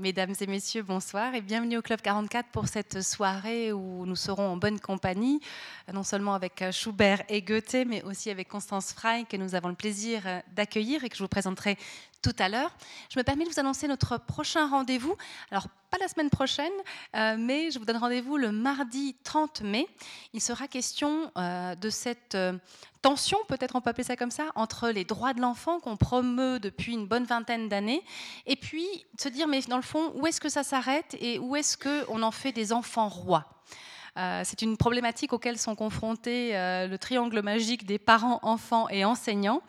Mesdames et messieurs, bonsoir et bienvenue au Club 44 pour cette soirée où nous serons en bonne compagnie, non seulement avec Schubert et Goethe, mais aussi avec Constance Frey que nous avons le plaisir d'accueillir et que je vous présenterai tout à l'heure. Je me permets de vous annoncer notre prochain rendez-vous. Alors, pas la semaine prochaine, euh, mais je vous donne rendez-vous le mardi 30 mai. Il sera question euh, de cette euh, tension, peut-être on peut appeler ça comme ça, entre les droits de l'enfant qu'on promeut depuis une bonne vingtaine d'années, et puis se dire, mais dans le fond, où est-ce que ça s'arrête et où est-ce qu'on en fait des enfants rois? C'est une problématique auquel sont confrontés euh, le triangle magique des parents, enfants et enseignants,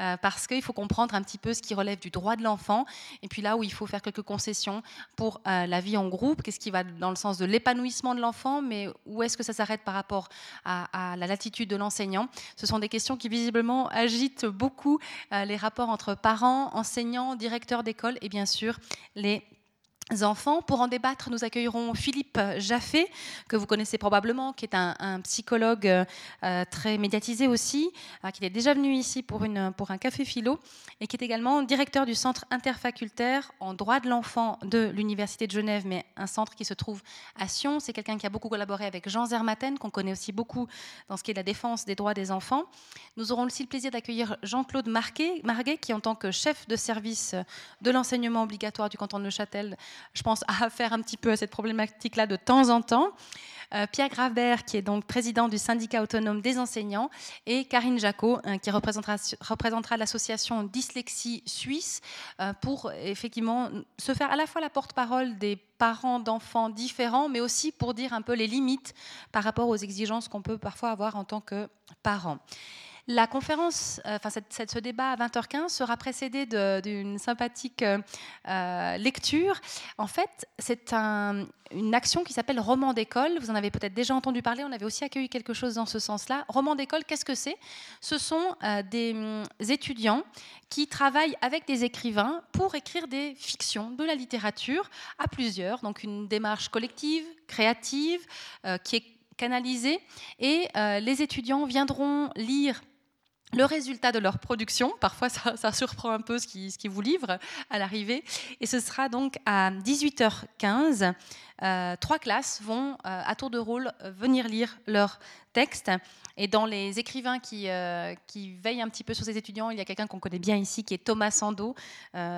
euh, parce qu'il faut comprendre un petit peu ce qui relève du droit de l'enfant, et puis là où il faut faire quelques concessions pour la vie en groupe, qu'est-ce qui va dans le sens de l'épanouissement de l'enfant, mais où est-ce que ça s'arrête par rapport à, à la latitude de l'enseignant? Ce sont des questions qui visiblement agitent beaucoup les rapports entre parents, enseignants, directeurs d'école et bien sûr les enfants. Pour en débattre, nous accueillerons Philippe Jaffé, que vous connaissez probablement, qui est un, psychologue euh, très médiatisé aussi, euh, qui est déjà venu ici pour, un café philo, et qui est également directeur du centre interfacultaire en droit de l'enfant de l'Université de Genève, mais un centre qui se trouve à Sion. C'est quelqu'un qui a beaucoup collaboré avec Jean Zermatten, qu'on connaît aussi beaucoup dans ce qui est la défense des droits des enfants. Nous aurons aussi le plaisir d'accueillir Jean-Claude Marguet, qui en tant que chef de service de l'enseignement obligatoire du canton de Neuchâtel, je pense, à faire un petit peu à cette problématique-là de temps en temps. Euh, Pierre Gravert, qui est donc président du syndicat autonome des enseignants, et Karine Jacot, euh, qui représentera, représentera l'association Dyslexie Suisse, euh, pour effectivement se faire à la fois la porte-parole des parents d'enfants différents, mais aussi pour dire un peu les limites par rapport aux exigences qu'on peut parfois avoir en tant que parents. La conférence, euh, enfin ce débat à 20h15 sera précédé d'une sympathique euh, euh, lecture. En fait, c'est une action qui s'appelle Roman d'école. Vous en avez peut-être déjà entendu parler. On avait aussi accueilli quelque chose dans ce sens-là. Roman d'école, qu'est-ce que c'est? Ce sont des mm, étudiants qui travaillent avec des écrivains pour écrire des fictions, de la littérature à plusieurs. Donc une démarche collective, créative, qui est canalisée. Et les étudiants viendront lire le résultat de leur production. Parfois, ça, surprend un peu ce qui vous livrent à l'arrivée. Et ce sera donc à 18h15. Euh, trois classes vont, euh, à tour de rôle, venir lire leur texte. Et dans les écrivains qui, euh, veillent un petit peu sur ces étudiants, il y a quelqu'un qu'on connaît bien ici, qui est Thomas Sando,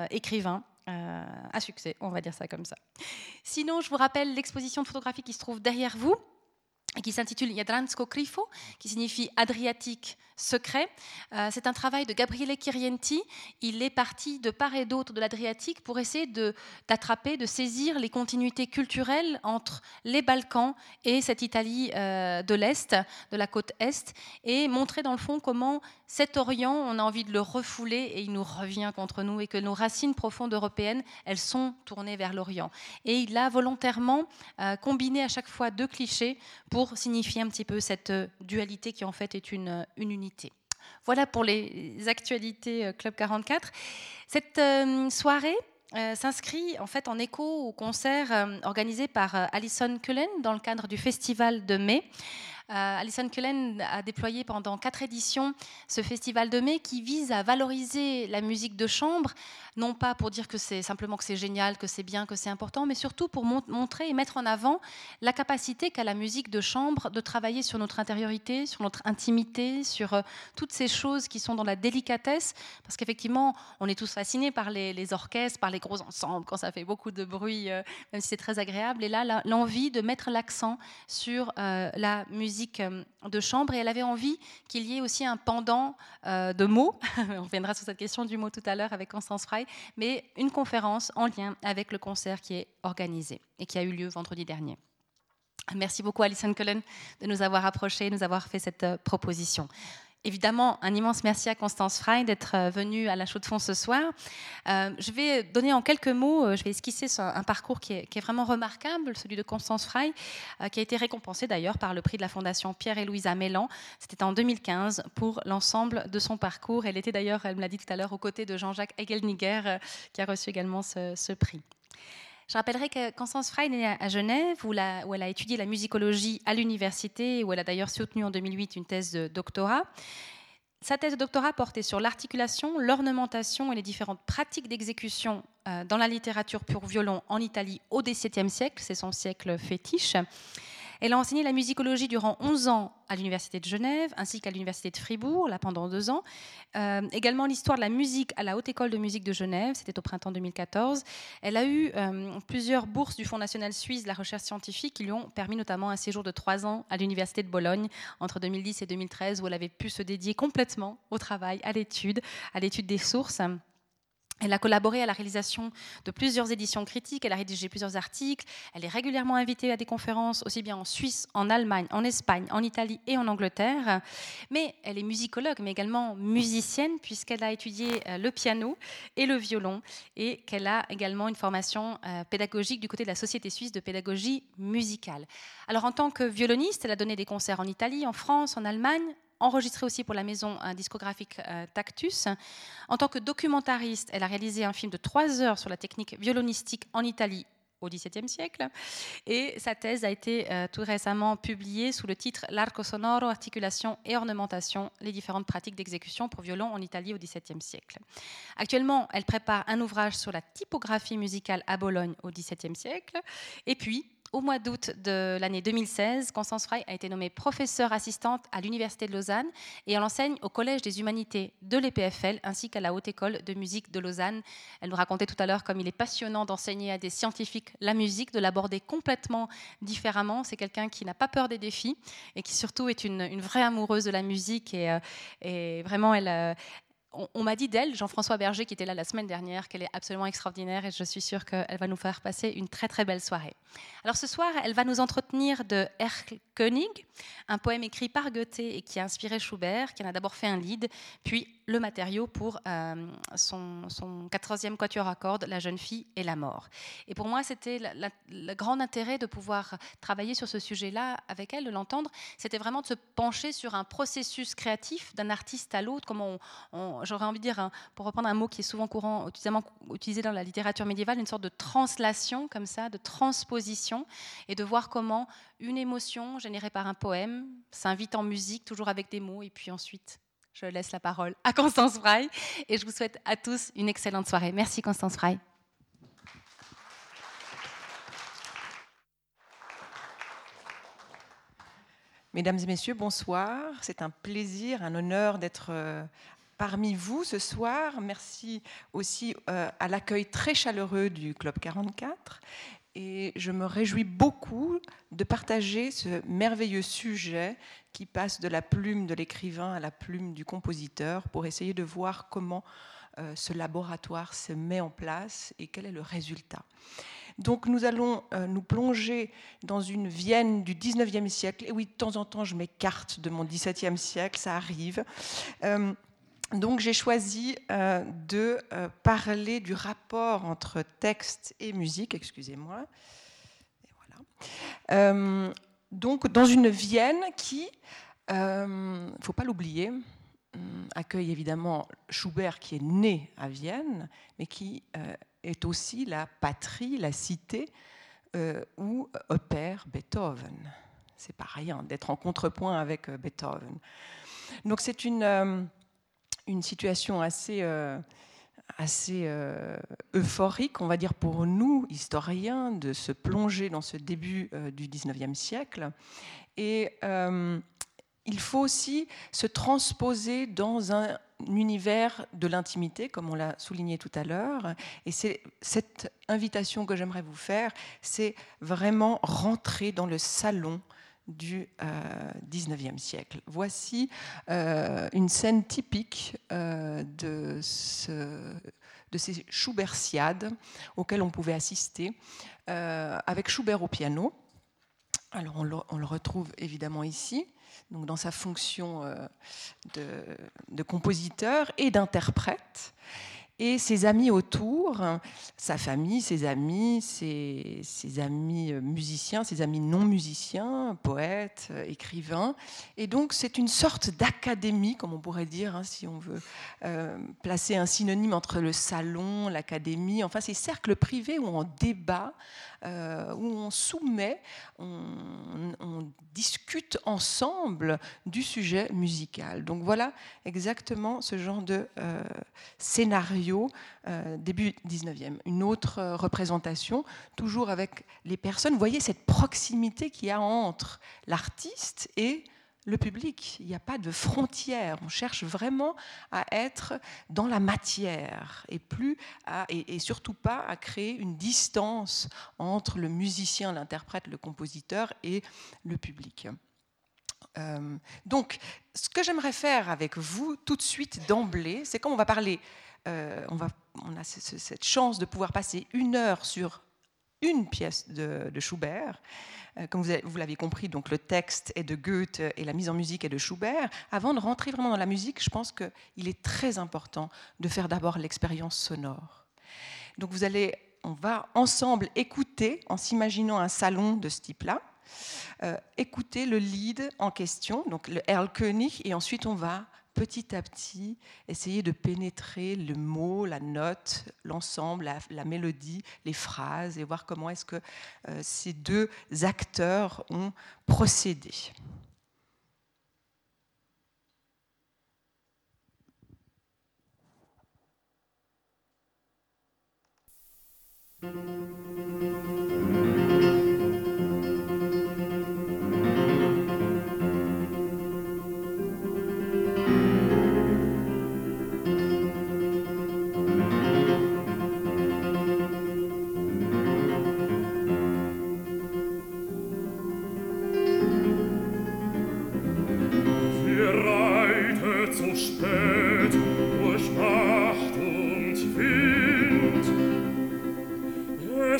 écrivain. à succès, on va dire ça comme ça. Sinon, je vous rappelle l'exposition de photographie qui se trouve derrière vous qui s'intitule Jadransko Krifo, qui signifie Adriatique secret. Euh, c'est un travail de Gabriele Chirienti. Il est parti de part et d'autre de l'Adriatique pour essayer d'attraper, de, saisir les continuités culturelles entre les Balkans et cette Italie euh, de l'Est, de la côte Est, et montrer dans le fond comment cet Orient, on a envie de le refouler et il nous revient contre nous et que nos racines profondes européennes, elles sont tournées vers l'Orient. Et il a volontairement euh, combiné à chaque fois deux clichés pour signifier un petit peu cette dualité qui en fait est une, une unité. Voilà pour les actualités euh, Club 44. Cette euh, soirée euh, s'inscrit en fait en écho au concert organisé par Alison Cullen dans le cadre du festival de mai. Alison Cullen a déployé pendant quatre éditions ce festival de mai qui vise à valoriser la musique de chambre non pas pour dire que c'est simplement que c'est génial, que c'est bien, que c'est important, mais surtout pour montrer et mettre en avant la capacité qu'a la musique de chambre de travailler sur notre intériorité, sur notre intimité, sur euh, toutes ces choses qui sont dans la délicatesse, parce qu'effectivement, on est tous fascinés par les, orchestres, par les gros ensembles, quand ça fait beaucoup de bruit, euh, même si c'est très agréable. Et là, l'envie de mettre l'accent sur euh, la musique de chambre, et elle avait envie qu'il y ait aussi un pendant de mots. on reviendra sur cette question du mot tout à l'heure avec Constance Frey, mais une conférence en lien avec le concert qui est organisé et qui a eu lieu vendredi dernier. Merci beaucoup Alison Cullen de nous avoir approchés, de nous avoir fait cette euh, proposition. Évidemment, un immense merci à Constance Frey d'être euh, venue à la Chaux de Fonds ce soir. Euh, je vais donner en quelques mots, euh, je vais esquisser un parcours qui est, vraiment remarquable, celui de Constance Frey, qui a été récompensé d'ailleurs par le prix de la Fondation Pierre et Louise Amélan. C'était en 2015 pour l'ensemble de son parcours. Elle était d'ailleurs, elle me l'a dit tout à l'heure, aux côtés de Jean-Jacques Hegelniger, qui a reçu également ce prix. Je rappellerai que Constance Frey est née à Genève, où, elle a étudié la musicologie à l'université, où elle a d'ailleurs soutenu en 2008 une thèse de doctorat. Sa thèse de doctorat portait sur l'articulation, l'ornementation et les différentes pratiques d'exécution euh, dans la littérature pour violon en Italie au XVIIe siècle, c'est son siècle fétiche. Elle a enseigné la musicologie durant 11 ans à l'Université de Genève ainsi qu'à l'Université de Fribourg, là pendant deux ans. Euh, également l'histoire de la musique à la Haute École de musique de Genève, c'était au printemps 2014. Elle a eu euh, plusieurs bourses du Fonds national suisse de la recherche scientifique qui lui ont permis notamment un séjour de trois ans à l'Université de Bologne entre 2010 et 2013 où elle avait pu se dédier complètement au travail, à l'étude, à l'étude des sources. Elle a collaboré à la réalisation de plusieurs éditions critiques, elle a rédigé plusieurs articles, elle est régulièrement invitée à des conférences, aussi bien en Suisse, en Allemagne, en Espagne, en Italie et en Angleterre. Mais elle est musicologue, mais également musicienne, puisqu'elle a étudié euh, le piano et le violon, et qu'elle a également une formation euh, pédagogique du côté de la Société suisse de pédagogie musicale. Alors en tant que violoniste, elle a donné des concerts en Italie, en France, en Allemagne, enregistré aussi pour la maison discographique euh, Tactus. En tant que documentariste, elle a réalisé un film de trois heures sur la technique violonistique en Italie au XVIIe siècle. Et sa thèse a été euh, tout récemment publiée sous le titre L'arco sonoro, articulation et ornementation, les différentes pratiques d'exécution pour violon en Italie au XVIIe siècle. Actuellement, elle prépare un ouvrage sur la typographie musicale à Bologne au XVIIe siècle. Et puis, au mois d'août de l'année 2016, Constance Frey a été nommée professeure assistante à l'Université de Lausanne et elle enseigne au Collège des Humanités de l'EPFL ainsi qu'à la Haute École de musique de Lausanne. Elle nous racontait tout à l'heure comme il est passionnant d'enseigner à des scientifiques la musique, de l'aborder complètement différemment. C'est quelqu'un qui n'a pas peur des défis et qui surtout est une, vraie amoureuse de la musique et, euh, vraiment elle, on, m'a dit d'elle, Jean-François Berger, qui était là la semaine dernière, qu'elle est absolument extraordinaire et je suis sûre qu'elle va nous faire passer une très très belle soirée. Alors ce soir, elle va nous entretenir de Erlkönig, un poème écrit par Goethe et qui a inspiré Schubert, qui en a d'abord fait un lead, puis le matériau pour euh, son, 14e quatuor à cordes, La jeune fille et la mort. Et pour moi, c'était le grand intérêt de pouvoir travailler sur ce sujet-là avec elle, de l'entendre, c'était vraiment de se pencher sur un processus créatif d'un artiste à l'autre, comment j'aurais envie de dire, pour reprendre un mot qui est souvent courant, utilisé dans la littérature médiévale, une sorte de translation comme ça, de transposition, et de voir comment une émotion générée par un poème s'invite en musique, toujours avec des mots, et puis ensuite je laisse la parole à Constance Frey et je vous souhaite à tous une excellente soirée. Merci Constance Frey. Mesdames et messieurs, bonsoir. C'est un plaisir, un honneur d'être euh, parmi vous ce soir. Merci aussi euh, à l'accueil très chaleureux du Club 44. Et je me réjouis beaucoup de partager ce merveilleux sujet qui passe de la plume de l'écrivain à la plume du compositeur pour essayer de voir comment euh, ce laboratoire se met en place et quel est le résultat. Donc nous allons euh, nous plonger dans une Vienne du 19e siècle. Et oui, de temps en temps, je m'écarte de mon 17e siècle, ça arrive. Euh, donc j'ai choisi de parler du rapport entre texte et musique, excusez-moi. Voilà donc dans une Vienne qui, il euh, ne faut pas l'oublier, hum, accueille évidemment Schubert qui est né à Vienne, mais qui euh, est aussi la patrie, la cité euh, où opère Beethoven. C'est pas rien d'être en contrepoint avec Beethoven. Donc c'est une, une situation assez assez euh, euphorique, on va dire, pour nous, historiens, de se plonger dans ce début euh, du 19e siècle. Et euh, il faut aussi se transposer dans un univers de l'intimité, comme on l'a souligné tout à l'heure. Et c'est cette invitation que j'aimerais vous faire, c'est vraiment rentrer dans le salon du XIXe euh, siècle. Voici euh, une scène typique euh, de, de, ces Schubertiades auxquelles on pouvait assister, avec Schubert au piano. Alors on le, retrouve évidemment ici, donc dans sa fonction de compositeur et d'interprète. Et ses amis autour, sa famille, ses amis, ses, amis musiciens, ses amis non musiciens, poètes, écrivains. Et donc c'est une sorte d'académie, comme on pourrait dire, hein, si on veut euh, placer un synonyme entre le salon, l'académie, enfin ces cercles privés où on débat, euh, où on soumet, on, discute ensemble du sujet musical. Donc voilà exactement ce genre de euh, scénario euh, début 19e. Une autre représentation, toujours avec les personnes. Vous voyez cette proximité qu'il y a entre l'artiste et le public. Il n'y a pas de frontières. On cherche vraiment à être dans la matière et, plus et, surtout pas à créer une distance entre le musicien, l'interprète, le compositeur et le public. Euh, donc, ce que j'aimerais faire avec vous tout de suite d'emblée, c'est comme on va parler, euh, on a cette chance de pouvoir passer une heure sur une pièce de, Schubert. Euh, comme vous l'avez compris, donc le texte est de Goethe et la mise en musique est de Schubert. Avant de rentrer vraiment dans la musique, je pense qu'il est très important de faire d'abord l'expérience sonore. Donc vous allez, on va ensemble écouter, en s'imaginant un salon de ce type-là, euh, écouter le lead en question, donc le Erlkönig, et ensuite on va petit à petit essayer de pénétrer le mot, la note, l'ensemble, la, mélodie, les phrases et voir comment est-ce que euh, ces deux acteurs ont procédé.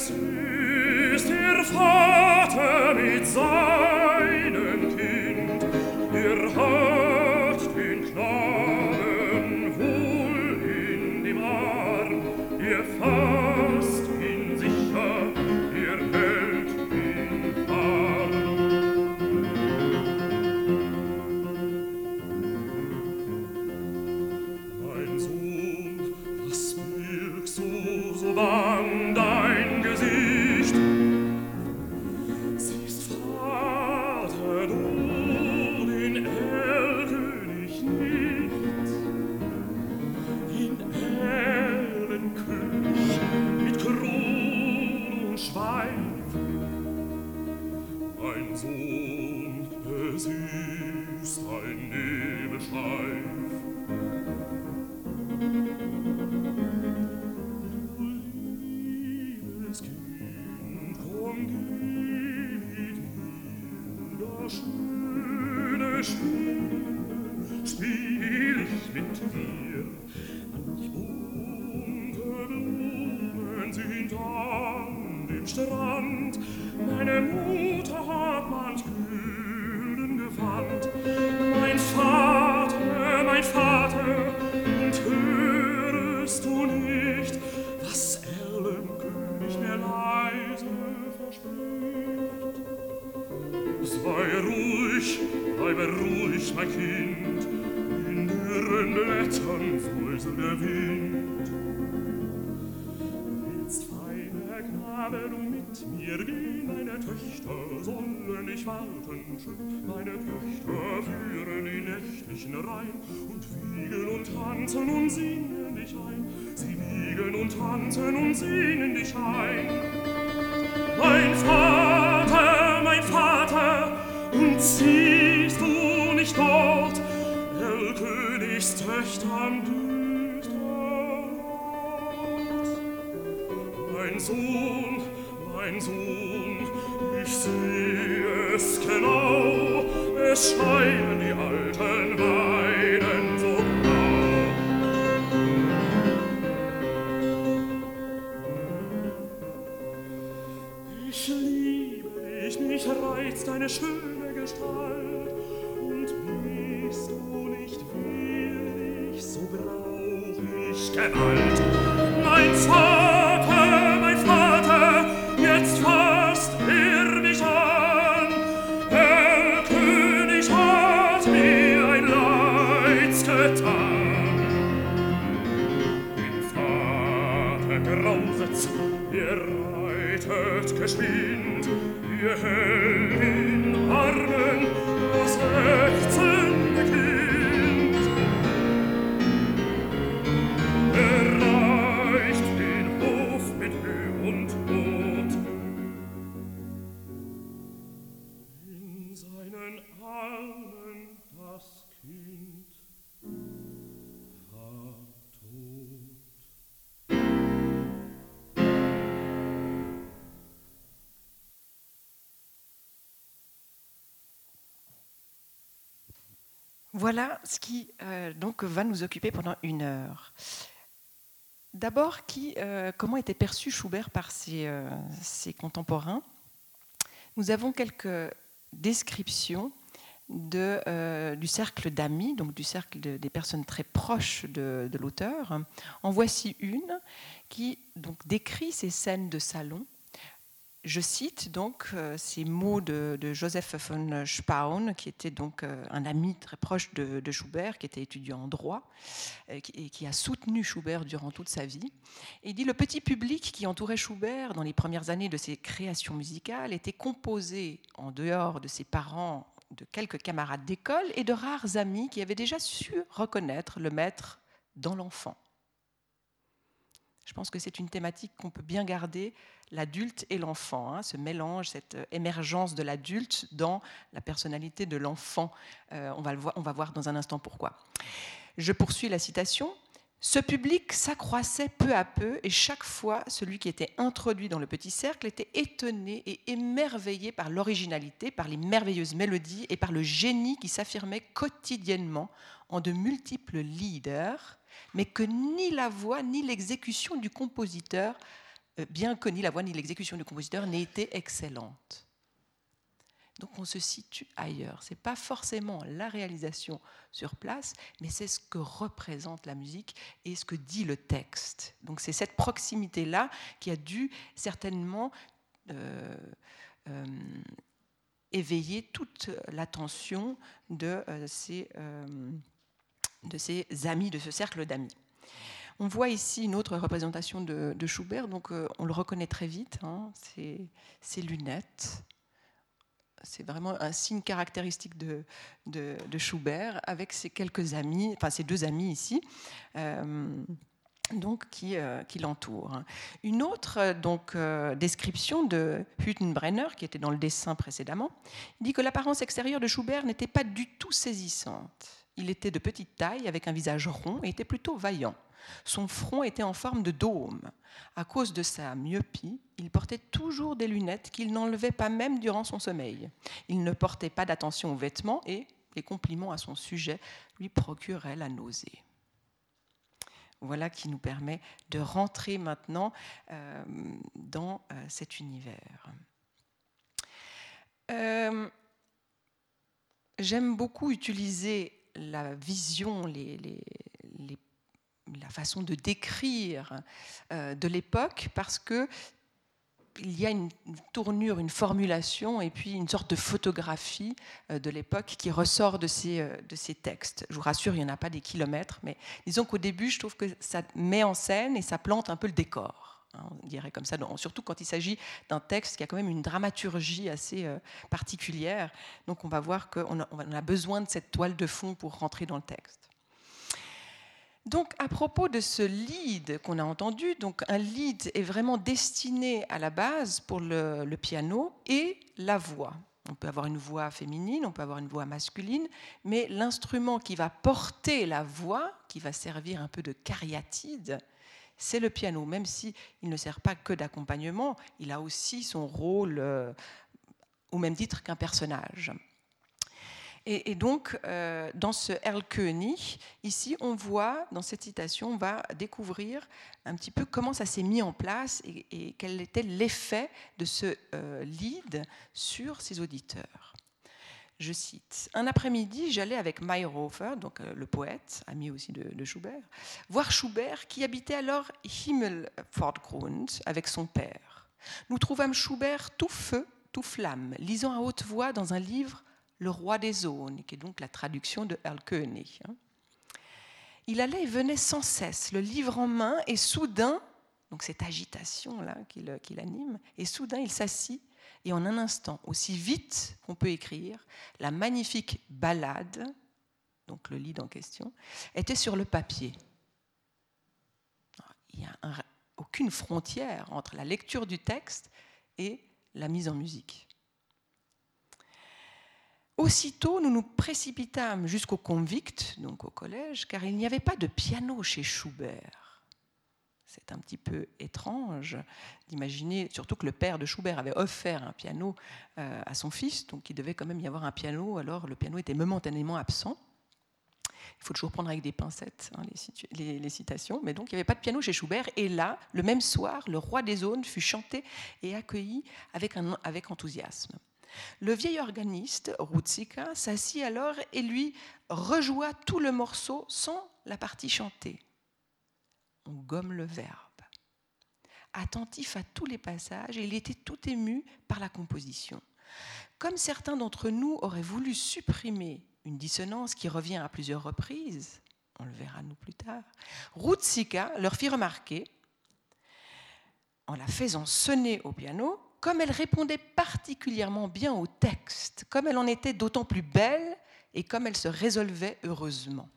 Jackson. Voilà ce qui euh, donc va nous occuper pendant une heure. D'abord, qui, euh, comment était perçu Schubert par ses, euh, ses contemporains? Nous avons quelques descriptions de, euh, du cercle d'amis, donc du cercle de- des personnes très proches de, l'auteur. En voici une qui donc décrit ces scènes de salon. Je cite donc euh, ces mots de, Joseph von Spaun, qui était donc euh, un ami très proche de, Schubert, qui était étudiant en droit et qui a soutenu Schubert durant toute sa vie. Il dit le petit public qui entourait Schubert dans les premières années de ses créations musicales était composé, en dehors de ses parents, de quelques camarades d'école et de rares amis qui avaient déjà su reconnaître le maître dans l'enfant. Je pense que c'est une thématique qu'on peut bien garder, l'adulte et l'enfant, hein, ce mélange, cette euh, émergence de l'adulte dans la personnalité de l'enfant. Euh, on, va le voir, on va voir dans un instant pourquoi. Je poursuis la citation. Ce public s'accroissait peu à peu et chaque fois, celui qui était introduit dans le petit cercle était étonné et émerveillé par l'originalité, par les merveilleuses mélodies et par le génie qui s'affirmait quotidiennement en de multiples leaders, mais que ni la voix ni l'exécution du compositeur, euh, bien que ni la voix ni l'exécution du compositeur n'aient été excellentes. Donc on se situe ailleurs. Ce n'est pas forcément la réalisation sur place, mais c'est ce que représente la musique et ce que dit le texte. Donc c'est cette proximité-là qui a dû certainement euh, euh, éveiller toute l'attention de, euh, ces, euh, de ces amis, de ce cercle d'amis. On voit ici une autre représentation de, Schubert, donc on le reconnaît très vite, hein, c'est ses lunettes, c'est vraiment un signe caractéristique de, de, Schubert, avec ses quelques amis, enfin ses deux amis ici, euh, donc qui, euh, qui l'entourent. Une autre euh, donc description de Hüttenbrenner, qui était dans le dessin précédemment, dit que l'apparence extérieure de Schubert n'était pas du tout saisissante. Il était de petite taille, avec un visage rond, et était plutôt vaillant. Son front était en forme de dôme. À cause de sa myopie, il portait toujours des lunettes qu'il n'enlevait pas même durant son sommeil. Il ne portait pas d'attention aux vêtements et les compliments à son sujet lui procuraient la nausée. Voilà qui nous permet de rentrer maintenant euh, dans euh, cet univers. Euh, J'aime beaucoup utiliser la vision, les, la façon de décrire euh, de l'époque parce que il y a une tournure, une formulation et puis une sorte de photographie euh, de l'époque qui ressort de ces, euh, de ces textes. Je vous rassure, il n'y en a pas des kilomètres, mais disons qu'au début, je trouve que ça met en scène et ça plante un peu le décor. hein, on dirait comme ça, surtout quand il s'agit d'un texte qui a quand même une dramaturgie assez particulière. Donc on va voir qu'on on a besoin de cette toile de fond pour rentrer dans le texte. Donc, à propos de ce lead qu'on a entendu, donc un lead est vraiment destiné à la base pour le, piano et la voix. On peut avoir une voix féminine, on peut avoir une voix masculine, mais l'instrument qui va porter la voix, qui va servir un peu de cariatide, c'est le piano. Même s'il ne sert pas que d'accompagnement, il a aussi son rôle euh, au même titre qu'un personnage. Et, donc, euh, dans ce Erlkönig, ici, on voit, dans cette citation, on va découvrir un petit peu comment ça s'est mis en place et, quel était l'effet de ce euh, lead sur ses auditeurs. Je cite Un après-midi, j'allais avec Mayhofer, donc euh, le poète, ami aussi de, Schubert, voir Schubert qui habitait alors Himmelfortgrund avec son père. Nous trouvâmes Schubert tout feu, tout flamme, lisant à haute voix dans un livre Le roi des zones, qui est donc la traduction de Erlkönig. Hein. Il allait et venait sans cesse, le livre en main, et soudain, donc cette agitation-là qui l'anime, et soudain il s'assit et en un instant, aussi vite qu'on peut écrire, la magnifique ballade, donc le livre en question, était sur le papier. Il n'y a aucune frontière entre la lecture du texte et la mise en musique. Aussitôt, nous nous précipitâmes jusqu'au convict, donc au collège, car il n'y avait pas de piano chez Schubert c'est un petit peu étrange d'imaginer, surtout que le père de Schubert avait offert un piano euh, à son fils, donc il devait quand même y avoir un piano, alors le piano était momentanément absent. Il faut toujours prendre avec des pincettes hein, les, citations, mais donc il n'y avait pas de piano chez Schubert, et là, le même soir, le roi des zones fut chanté et accueilli avec, avec enthousiasme. Le vieil organiste, Rutsika, s'assit alors et lui rejoua tout le morceau sans la partie chantée on gomme le verbe. Attentif à tous les passages, il était tout ému par la composition. Comme certains d'entre nous auraient voulu supprimer une dissonance qui revient à plusieurs reprises, on le verra nous plus tard, Rutsika leur fit remarquer, en la faisant sonner au piano, comme elle répondait particulièrement bien au texte, comme elle en était d'autant plus belle et comme elle se résolvait heureusement.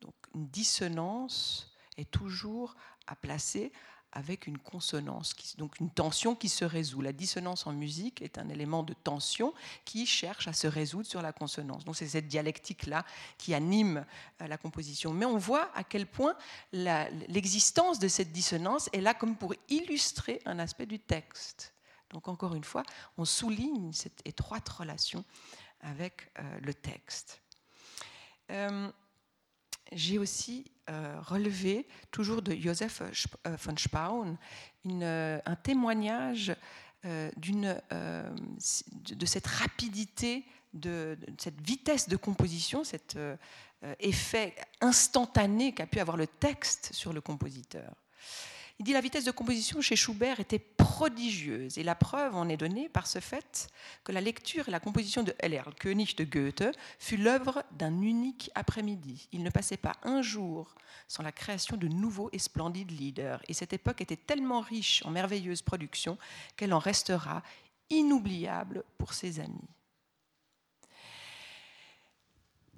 Donc une dissonance est toujours à placer avec une consonance, donc une tension qui se résout. La dissonance en musique est un élément de tension qui cherche à se résoudre sur la consonance. Donc c'est cette dialectique-là qui anime euh, la composition. Mais on voit à quel point l'existence de cette dissonance est là comme pour illustrer un aspect du texte. Donc encore une fois, on souligne cette étroite relation avec euh, le texte. Euh, j'ai aussi euh, relevé, toujours de Joseph von Spaun, un témoignage de cette rapidité, de, cette vitesse de composition, cet effet instantané qu'a pu avoir le texte sur le compositeur. Il dit la vitesse de composition chez Schubert était prodigieuse et la preuve en est donnée par ce fait que la lecture et la composition de Heller, König de Goethe, fut l'œuvre d'un unique après-midi. Il ne passait pas un jour sans la création de nouveaux et splendides leaders. Et cette époque était tellement riche en merveilleuses productions qu'elle en restera inoubliable pour ses amis.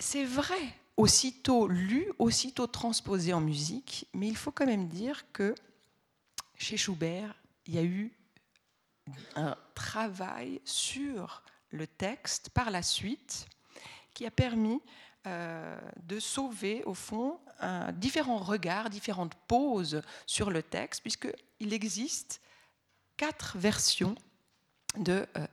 C'est vrai, aussitôt lu, aussitôt transposé en musique, mais il faut quand même dire que chez Schubert, il y a eu un travail sur le texte par la suite qui a permis euh, de sauver, au fond, différents regards, différentes poses sur le texte, puisqu'il existe quatre versions de euh.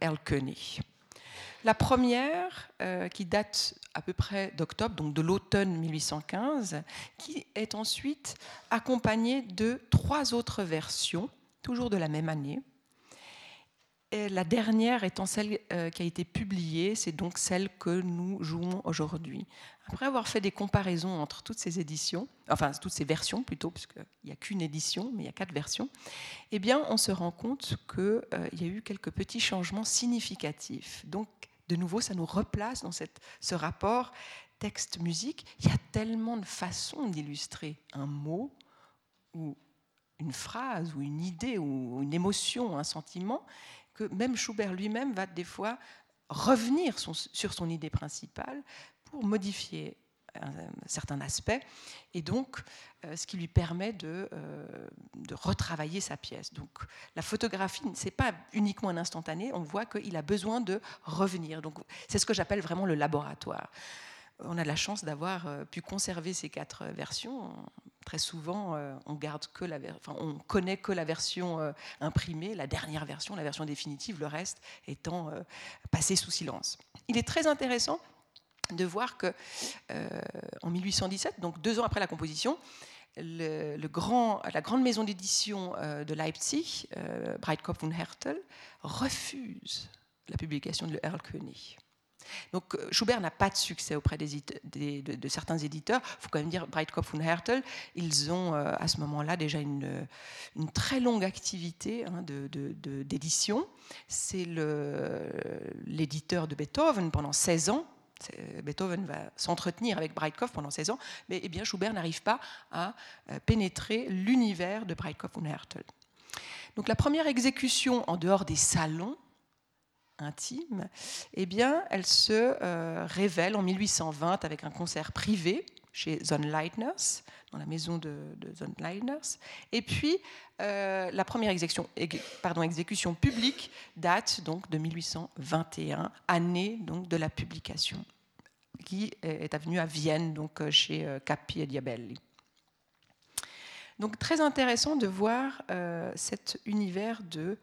La première, euh, qui date à peu près d'octobre, donc de l'automne 1815, qui est ensuite accompagnée de trois autres versions, toujours de la même année. La dernière étant celle euh, qui a été publiée, c'est donc celle que nous jouons aujourd'hui. Après avoir fait des comparaisons entre toutes ces éditions, enfin toutes ces versions plutôt, puisqu'il n'y a qu'une édition, mais il y a quatre versions, eh bien on se rend compte qu'il euh, y a eu quelques petits changements significatifs. Donc de nouveau, ça nous replace dans ce rapport texte-musique. Il y a tellement de façons d'illustrer un mot ou une phrase ou une idée ou une émotion, un sentiment, que même Schubert lui-même va des fois revenir sur son idée principale pour modifier un, certain aspect, et donc euh, ce qui lui permet de, euh, de, retravailler sa pièce. Donc la photographie, ce n'est pas uniquement un instantané, on voit qu'il a besoin de revenir. Donc c'est ce que j'appelle vraiment le laboratoire. On a la chance d'avoir euh, pu conserver ces quatre versions. Très souvent, on garde que la, enfin, on connaît que la version imprimée, la dernière version, la version définitive, le reste étant passé sous silence. Il est très intéressant de voir que euh, en 1817, donc deux ans après la composition, le, la grande maison d'édition euh, de Leipzig, euh, Breitkopf und Hertel, refuse la publication de Erlkönig. Donc euh, Schubert n'a pas de succès auprès de, certains éditeurs. Il faut quand même dire Breitkopf und Hertel, ils ont à ce moment-là déjà une, une, très longue activité hein, d'édition. C'est l'éditeur de Beethoven pendant 16 ans. Beethoven va s'entretenir avec Breitkopf pendant 16 ans, mais eh bien, Schubert n'arrive pas à euh, pénétrer l'univers de Breitkopf und Hertel. Donc la première exécution en dehors des salons, intime, eh bien, elle se euh, révèle en 1820 avec un concert privé chez Zonleitners, dans la maison de, de. Et puis, euh, la première exécution, pardon, exécution publique date donc de 1821, année donc de la publication, qui est venue à Vienne, donc euh, chez Capi et Diabelli. Donc très intéressant de voir cet univers de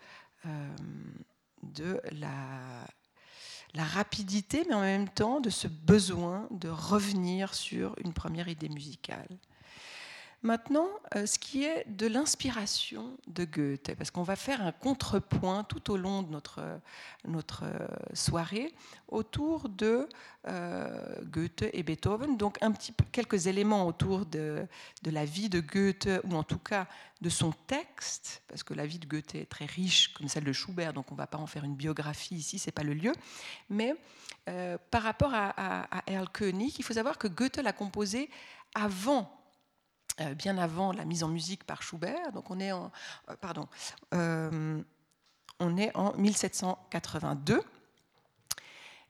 la rapidité, mais en même temps de ce besoin de revenir sur une première idée musicale. Maintenant, euh, ce qui est de l'inspiration de Goethe, parce qu'on va faire un contrepoint tout au long de notre, euh, soirée autour de euh, Goethe et Beethoven, donc quelques éléments autour de, la vie de Goethe, ou en tout cas de son texte, parce que la vie de Goethe est très riche, comme celle de Schubert, donc on ne va pas en faire une biographie ici, ce n'est pas le lieu, mais par rapport à, à, Erl König, il faut savoir que Goethe l'a composé avant bien avant la mise en musique par Schubert. Donc on est en, euh, pardon, euh, on est en 1782.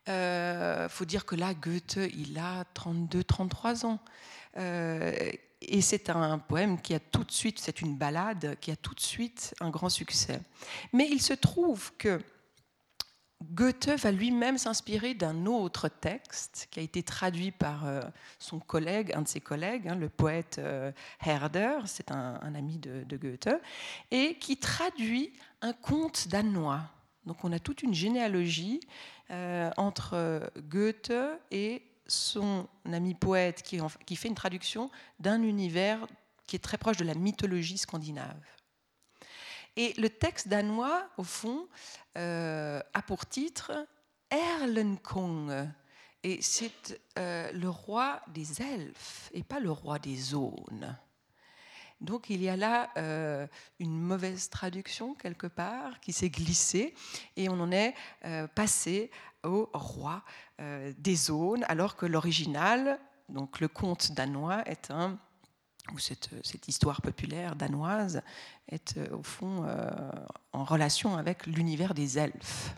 Il faut dire que là, Goethe, il a 32-33 ans. et c'est un poème qui a tout de suite, c'est une ballade qui a tout de suite un grand succès. Mais il se trouve que Goethe va lui-même s'inspirer d'un autre texte qui a été traduit par euh, son collègue, un de ses collègues, hein, le poète euh, Herder, c'est un, ami de, Goethe, et qui traduit un conte danois. Donc on a toute une généalogie euh, entre Goethe et son ami poète qui, qui fait une traduction d'un univers qui est très proche de la mythologie scandinave. Et le texte danois, au fond, euh, a pour titre Erlenkong. Et c'est euh, le roi des elfes et pas le roi des zones. Donc il y a là euh, une mauvaise traduction quelque part qui s'est glissée et on en est passé au roi des zones alors que l'original, donc le conte danois, est un ou cette, cette, histoire populaire danoise est euh, au fond euh, en relation avec l'univers des elfes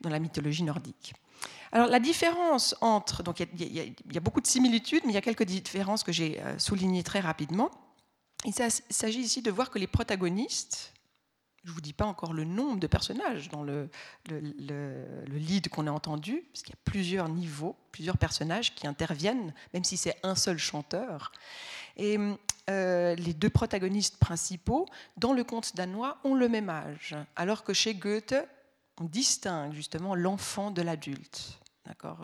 dans la mythologie nordique. Alors la différence entre, donc il y, a beaucoup de similitudes, mais il y a quelques différences que j'ai euh, soulignées très rapidement. Il s'agit ici de voir que les protagonistes, je ne vous dis pas encore le nombre de personnages dans le, le, le, lead qu'on a entendu, parce qu'il y a plusieurs niveaux, plusieurs personnages qui interviennent, même si c'est un seul chanteur. Et euh, les deux protagonistes principaux, dans le conte danois, ont le même âge, alors que chez Goethe, on distingue justement l'enfant de l'adulte.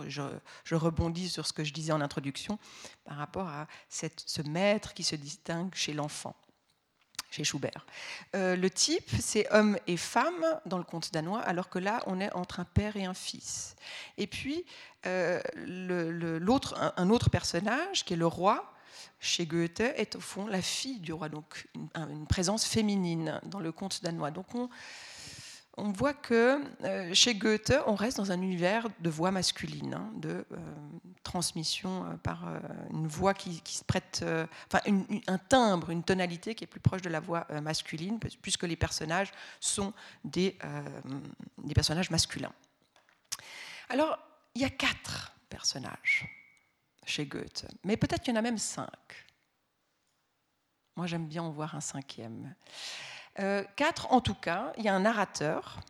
Je, rebondis sur ce que je disais en introduction par rapport à ce maître qui se distingue chez l'enfant, chez Schubert. Euh, le type, c'est homme et femme dans le conte danois, alors que là, on est entre un père et un fils. Et puis, euh, l'autre, un, autre personnage, qui est le roi, chez Goethe est au fond la fille du roi, donc une, présence féminine dans le conte danois. Donc on, voit que euh, chez Goethe, on reste dans un univers de voix masculine, hein, de euh, transmission euh, par une voix qui, se prête, enfin un timbre, une tonalité qui est plus proche de la voix masculine, puisque les personnages sont des, des personnages masculins. Alors, il y a quatre personnages chez Goethe. Mais peut-être qu'il y en a même cinq. Moi, j'aime bien en voir un cinquième. Euh, quatre, en tout cas, il y a un narrateur.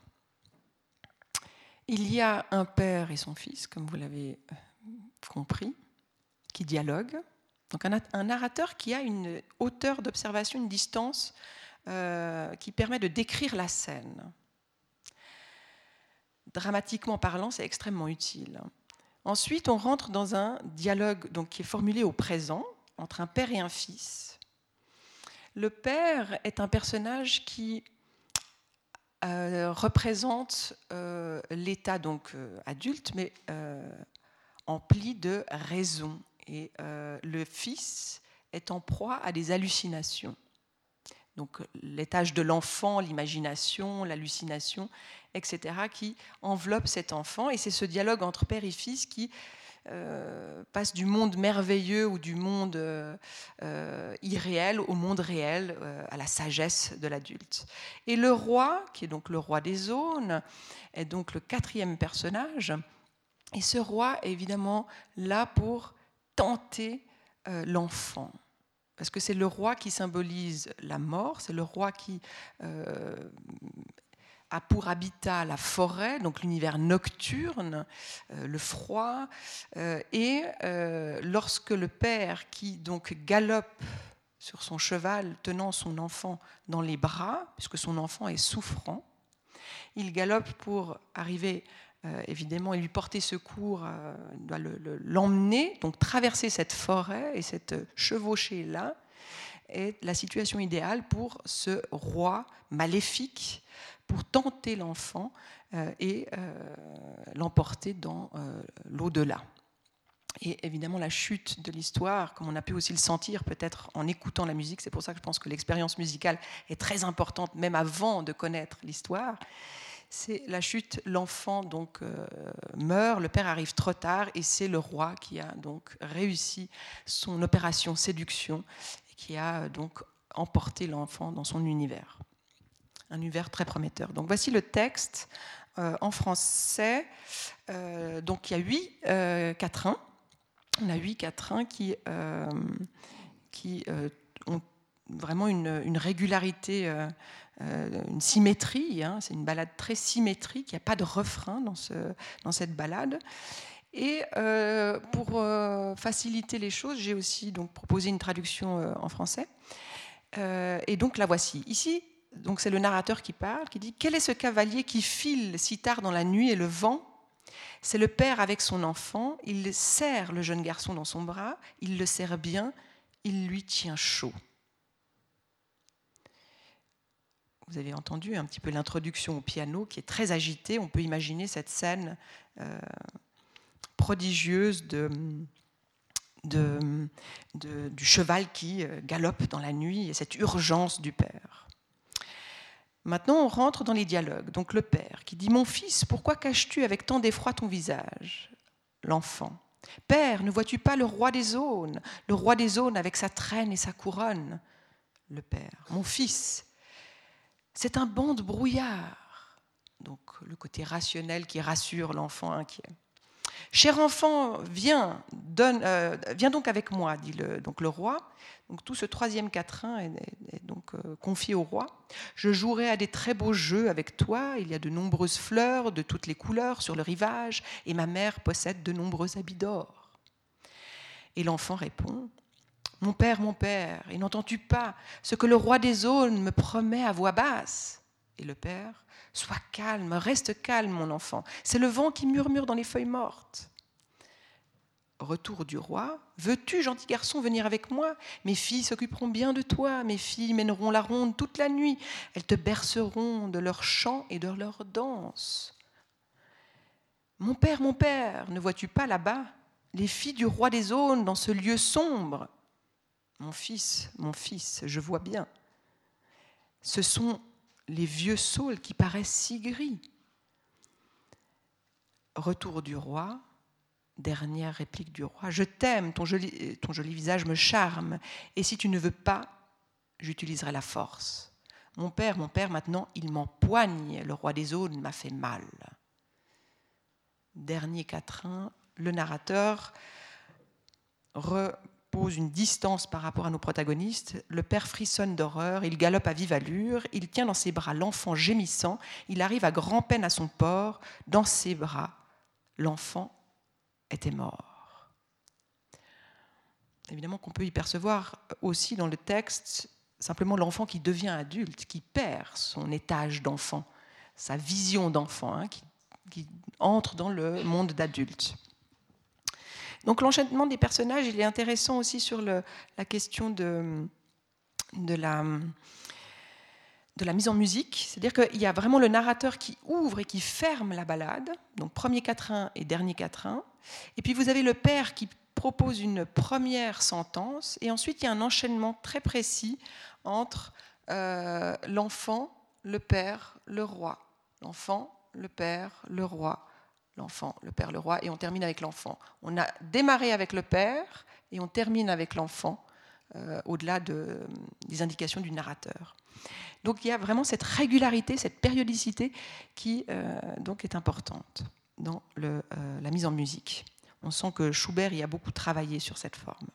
Il y a un père et son fils, comme vous l'avez euh, compris, qui dialoguent. Donc un, narrateur qui a une hauteur d'observation, une distance euh, qui permet de décrire la scène. Dramatiquement parlant, c'est extrêmement utile. Ensuite, on rentre dans un dialogue donc, qui est formulé au présent entre un père et un fils. Le père est un personnage qui représente l'état donc adulte, mais empli de raison. Et le fils est en proie à des hallucinations. Donc l'étage de l'enfant, l'imagination, l'hallucination, etc., qui enveloppe cet enfant. Et c'est ce dialogue entre père et fils qui euh, passe du monde merveilleux ou du monde euh, euh, irréel au monde réel, à la sagesse de l'adulte. Et le roi, qui est donc le roi des zones, est donc le quatrième personnage. Et ce roi est évidemment là pour tenter l'enfant parce que c'est le roi qui symbolise la mort, c'est le roi qui euh, a pour habitat la forêt, donc l'univers nocturne, euh, le froid, euh, et lorsque le père qui donc galope sur son cheval tenant son enfant dans les bras, puisque son enfant est souffrant, il galope pour arriver évidemment et lui porter secours, il doit l'emmener, donc traverser cette forêt et cette chevauchée-là est la situation idéale pour ce roi maléfique, pour tenter l'enfant euh, et euh, l'emporter dans euh, l'au-delà. Et évidemment, la chute de l'histoire, comme on a pu aussi le sentir peut-être en écoutant la musique, c'est pour ça que je pense que l'expérience musicale est très importante, même avant de connaître l'histoire c'est la chute, l'enfant donc euh, meurt, le père arrive trop tard et c'est le roi qui a donc réussi son opération séduction et qui a donc emporté l'enfant dans son univers. Un univers très prometteur. Donc voici le texte euh, en français. Euh, donc il y a huit quatrains. Huit qui, qui ont vraiment une régularité euh, une symétrie, hein, c'est une balade très symétrique, il n'y a pas de refrain dans cette balade. Et euh, pour euh, faciliter les choses, j'ai aussi donc proposé une traduction en français. et donc la voici. Ici, donc c'est le narrateur qui parle, qui dit Quel est ce cavalier qui file si tard dans la nuit et le vent? C'est le père avec son enfant. Il serre le jeune garçon dans son bras. Il le serre bien. Il lui tient chaud. Vous avez entendu un petit peu l'introduction au piano qui est très agitée. On peut imaginer cette scène euh, prodigieuse du cheval qui euh, galope dans la nuit et cette urgence du père. Maintenant, on rentre dans les dialogues. Donc le père qui dit Mon fils, pourquoi caches-tu avec tant d'effroi ton visage? L'enfant Père, ne vois-tu pas le roi des zones Le roi des zones avec sa traîne et sa couronne? Le père Mon fils, c'est un banc de brouillard. Donc le côté rationnel qui rassure l'enfant inquiet. Cher enfant, viens, euh, donc avec moi, dit le, donc le roi. Tout ce troisième quatrain est, donc euh, confié au roi. Je jouerai à des très beaux jeux avec toi. Il y a de nombreuses fleurs de toutes les couleurs sur le rivage, et ma mère possède de nombreux habits d'or. Et l'enfant répond mon père, mon père, et n'entends-tu pas ce que le roi des zones me promet à voix basse? Et le père, sois calme, reste calme, mon enfant. C'est le vent qui murmure dans les feuilles mortes. Retour du roi. Veux-tu, gentil garçon, venir avec moi? Mes filles s'occuperont bien de toi. Mes filles mèneront la ronde toute la nuit. Elles te berceront de leurs chants et de leurs danses. Mon père, mon père, ne vois-tu pas là-bas les filles du roi des zones dans ce lieu sombre? Mon fils, mon fils, je vois bien. Ce sont les vieux saules qui paraissent si gris. Retour du roi, dernière réplique du roi. Je t'aime, ton joli, visage me charme, et si tu ne veux pas, j'utiliserai la force. Mon père, mon père, maintenant, il m'empoigne, le roi des zones m'a fait mal. Dernier quatrain, le narrateur pose une distance par rapport à nos protagonistes. Le père frissonne d'horreur, il galope à vive allure, il tient dans ses bras l'enfant gémissant, il arrive à grand-peine à son port, dans ses bras, l'enfant était mort. Évidemment qu'on peut y percevoir aussi dans le texte simplement l'enfant qui devient adulte, qui perd son étage d'enfant, sa vision d'enfant, hein, qui, qui entre dans le monde d'adulte. Donc l'enchaînement des personnages, il est intéressant aussi sur la question de, la, mise en musique, c'est-à-dire qu'il y a vraiment le narrateur qui ouvre et qui ferme la balade, donc premier quatrain et dernier quatrain, et puis vous avez le père qui propose une première sentence, et ensuite il y a un enchaînement très précis entre euh, l'enfant, le père, le roi, l'enfant, le père, le roi, l'enfant, le père, le roi, et on termine avec l'enfant. On a démarré avec le père et on termine avec l'enfant, euh, au-delà de, des indications du narrateur. Donc il y a vraiment cette régularité, cette périodicité qui euh, donc est importante dans euh, la mise en musique. On sent que Schubert y a beaucoup travaillé sur cette forme.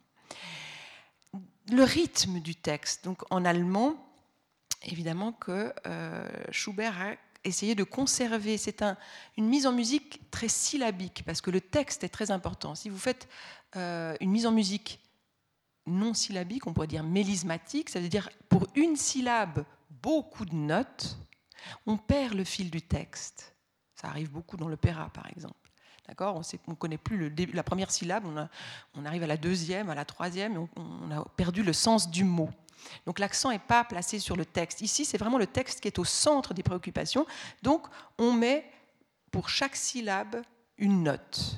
Le rythme du texte, donc en allemand, évidemment que Schubert a essayer de conserver. C'est un, une mise en musique très syllabique, parce que le texte est très important. Si vous faites euh, une mise en musique non syllabique, on pourrait dire mélismatique, ça veut dire pour une syllabe, beaucoup de notes, on perd le fil du texte. Ça arrive beaucoup dans l'opéra, par exemple. D'accord? On ne connaît plus le début, la première syllabe, on, arrive à la deuxième, à la troisième, on a perdu le sens du mot. Donc l'accent n'est pas placé sur le texte. Ici, c'est vraiment le texte qui est au centre des préoccupations. Donc on met pour chaque syllabe une note.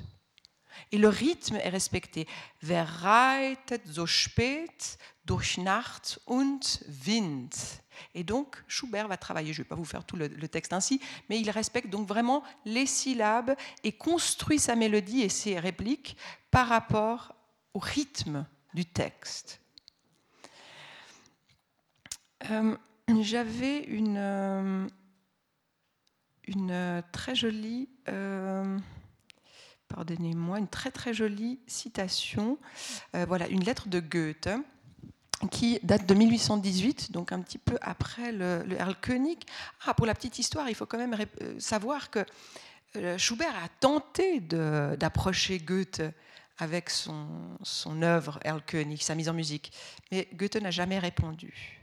Et le rythme est respecté. Wer reitet so spät durch Nacht und Wind. Et donc, Schubert va travailler, je ne vais pas vous faire tout le, le, texte ainsi, mais il respecte donc vraiment les syllabes et construit sa mélodie et ses répliques par rapport au rythme du texte. Euh, J'avais une, euh, une très jolie, euh, pardonnez-moi, une très très jolie citation. Voilà, une lettre de Goethe qui date de 1818, donc un petit peu après le, le Erlkönig. Ah, pour la petite histoire, il faut quand même savoir que Schubert a tenté d'approcher Goethe avec son, son œuvre Erlkönig, sa mise en musique, mais Goethe n'a jamais répondu.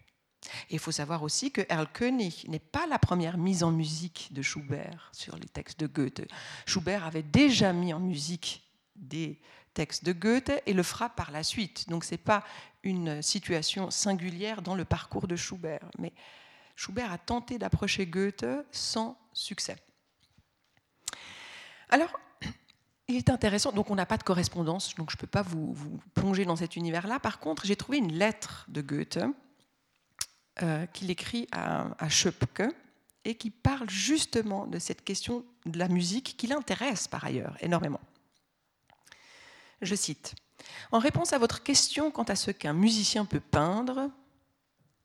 Il faut savoir aussi que Erlkönig n'est pas la première mise en musique de Schubert sur les textes de Goethe. Schubert avait déjà mis en musique des textes de Goethe et le fera par la suite. Donc ce n'est pas une situation singulière dans le parcours de Schubert. Mais Schubert a tenté d'approcher Goethe sans succès. Alors, il est intéressant, donc on n'a pas de correspondance, donc je ne peux pas vous, vous, plonger dans cet univers-là. Par contre, j'ai trouvé une lettre de Goethe euh, qu'il écrit à, à Schöpke et qui parle justement de cette question de la musique qui l'intéresse par ailleurs énormément. Je cite En réponse à votre question quant à ce qu'un musicien peut peindre,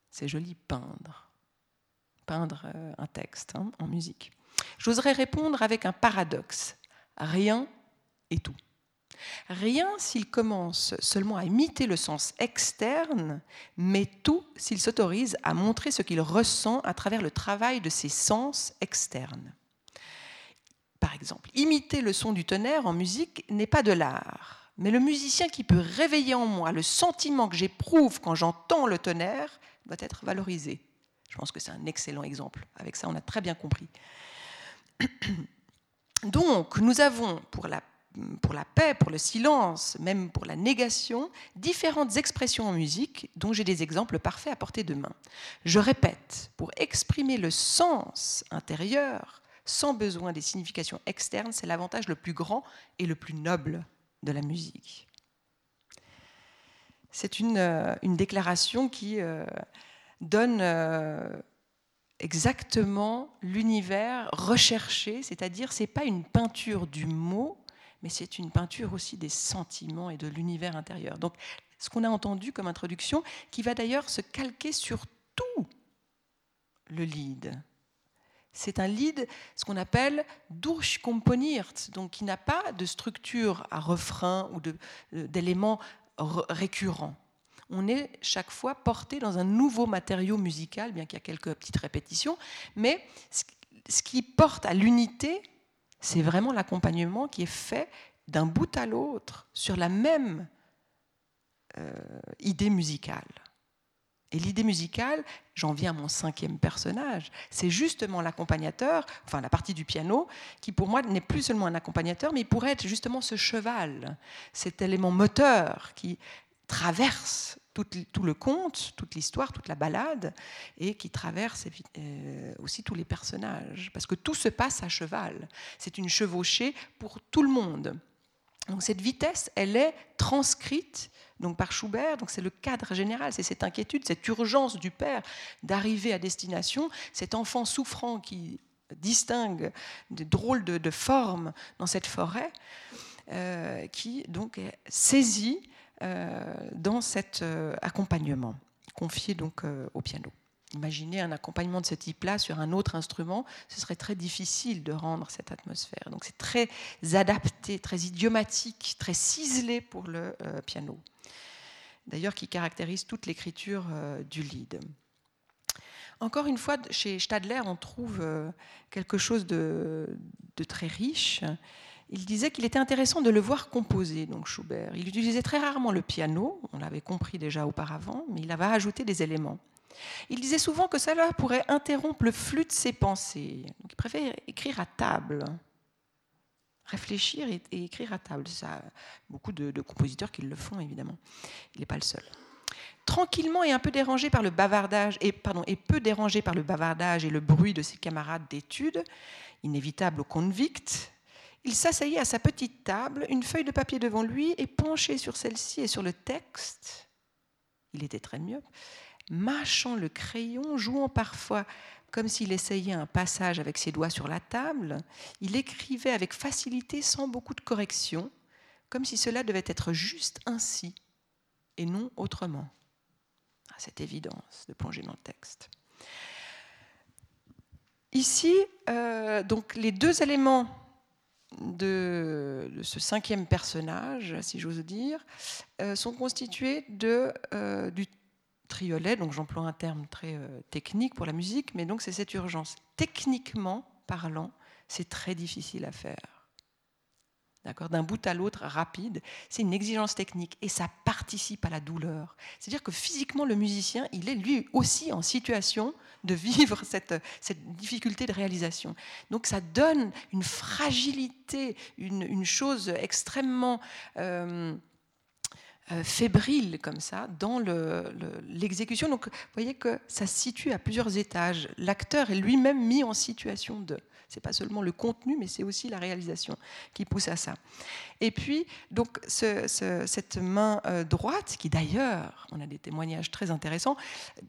c'est joli peindre, peindre euh, un texte hein, en musique. J'oserais répondre avec un paradoxe rien et tout. Rien s'il commence seulement à imiter le sens externe, mais tout s'il s'autorise à montrer ce qu'il ressent à travers le travail de ses sens externes. Par exemple, imiter le son du tonnerre en musique n'est pas de l'art, mais le musicien qui peut réveiller en moi le sentiment que j'éprouve quand j'entends le tonnerre doit être valorisé. Je pense que c'est un excellent exemple. Avec ça, on a très bien compris. Donc, nous avons pour la pour la paix, pour le silence, même pour la négation, différentes expressions en musique dont j'ai des exemples parfaits à portée de main. Je répète, pour exprimer le sens intérieur sans besoin des significations externes, c'est l'avantage le plus grand et le plus noble de la musique. C'est une, euh, une, déclaration qui euh, donne euh, exactement l'univers recherché, c'est-à-dire c'est pas une peinture du mot, mais c'est une peinture aussi des sentiments et de l'univers intérieur. Donc, ce qu'on a entendu comme introduction, qui va d'ailleurs se calquer sur tout le lead. C'est un lead, ce qu'on appelle durchkomponiert, donc qui n'a pas de structure à refrain ou d'éléments récurrents. On est chaque fois porté dans un nouveau matériau musical, bien qu'il y a quelques petites répétitions, mais ce qui porte à l'unité, c'est vraiment l'accompagnement qui est fait d'un bout à l'autre sur la même euh, idée musicale. Et l'idée musicale, j'en viens à mon cinquième personnage, c'est justement l'accompagnateur, enfin la partie du piano, qui pour moi n'est plus seulement un accompagnateur, mais il pourrait être justement ce cheval, cet élément moteur qui traverse tout, le conte, toute l'histoire, toute la balade, et qui traverse euh, aussi tous les personnages, parce que tout se passe à cheval. C'est une chevauchée pour tout le monde. Donc cette vitesse, elle est transcrite donc par Schubert. Donc c'est le cadre général, c'est cette inquiétude, cette urgence du père d'arriver à destination, cet enfant souffrant qui distingue des drôles de, formes dans cette forêt, euh, qui donc est saisi euh, dans cet euh, accompagnement, confié donc euh, au piano. Imaginez un accompagnement de ce type-là sur un autre instrument, ce serait très difficile de rendre cette atmosphère. Donc c'est très adapté, très idiomatique, très ciselé pour le piano. D'ailleurs, qui caractérise toute l'écriture du lead. Encore une fois, chez Stadler, on trouve quelque chose de très riche il disait qu'il était intéressant de le voir composer, donc Schubert. Il utilisait très rarement le piano, on l'avait compris déjà auparavant, mais il avait ajouté des éléments. Il disait souvent que cela pourrait interrompre le flux de ses pensées. il préfère écrire à table, réfléchir et, écrire à table. Ça, beaucoup de, compositeurs qui le font, évidemment. Il n'est pas le seul. Tranquillement et un peu dérangé par le bavardage, et, pardon, et peu dérangé par le bavardage et le bruit de ses camarades d'études, inévitable au convict, il s'asseyait à sa petite table, une feuille de papier devant lui, et penché sur celle-ci et sur le texte, il était très mieux, mâchant le crayon, jouant parfois comme s'il essayait un passage avec ses doigts sur la table, il écrivait avec facilité sans beaucoup de correction, comme si cela devait être juste ainsi et non autrement. Cette évidence de plonger dans le texte. Ici, euh, donc les deux éléments de, ce cinquième personnage, si j'ose dire, euh, sont constitués de, euh, du triolet, donc j'emploie un terme très euh, technique pour la musique, mais donc c'est cette urgence. Techniquement parlant, c'est très difficile à faire d'accord, d'un bout à l'autre rapide, c'est une exigence technique et ça participe à la douleur. C'est-à-dire que physiquement, le musicien, il est lui aussi en situation de vivre cette, cette difficulté de réalisation. Donc ça donne une fragilité, une, chose extrêmement... Euh, euh, fébrile comme ça dans l'exécution. Donc vous voyez que ça se situe à plusieurs étages. L'acteur est lui-même mis en situation de. C'est pas seulement le contenu, mais c'est aussi la réalisation qui pousse à ça. Et puis, donc, cette main euh, droite, qui d'ailleurs, on a des témoignages très intéressants,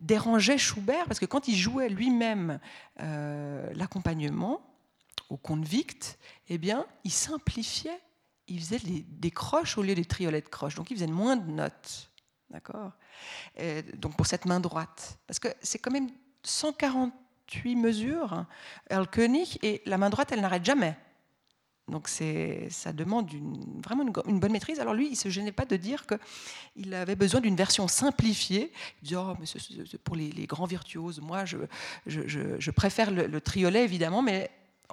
dérangeait Schubert, parce que quand il jouait lui-même euh, l'accompagnement au convict, eh bien, il simplifiait, il faisait des, croches au lieu des triolets de croches, donc il faisait moins de notes. D'accord? Donc pour cette main droite. Parce que c'est quand même 140 huit mesures, Earl Koenig, et la main droite, elle n'arrête jamais. Donc ça demande vraiment une, bonne maîtrise. Alors lui, il ne se gênait pas de dire qu'il avait besoin d'une version simplifiée. Il dit, oh, mais pour les, grands virtuoses, moi, je, préfère le, triolet, évidemment, mais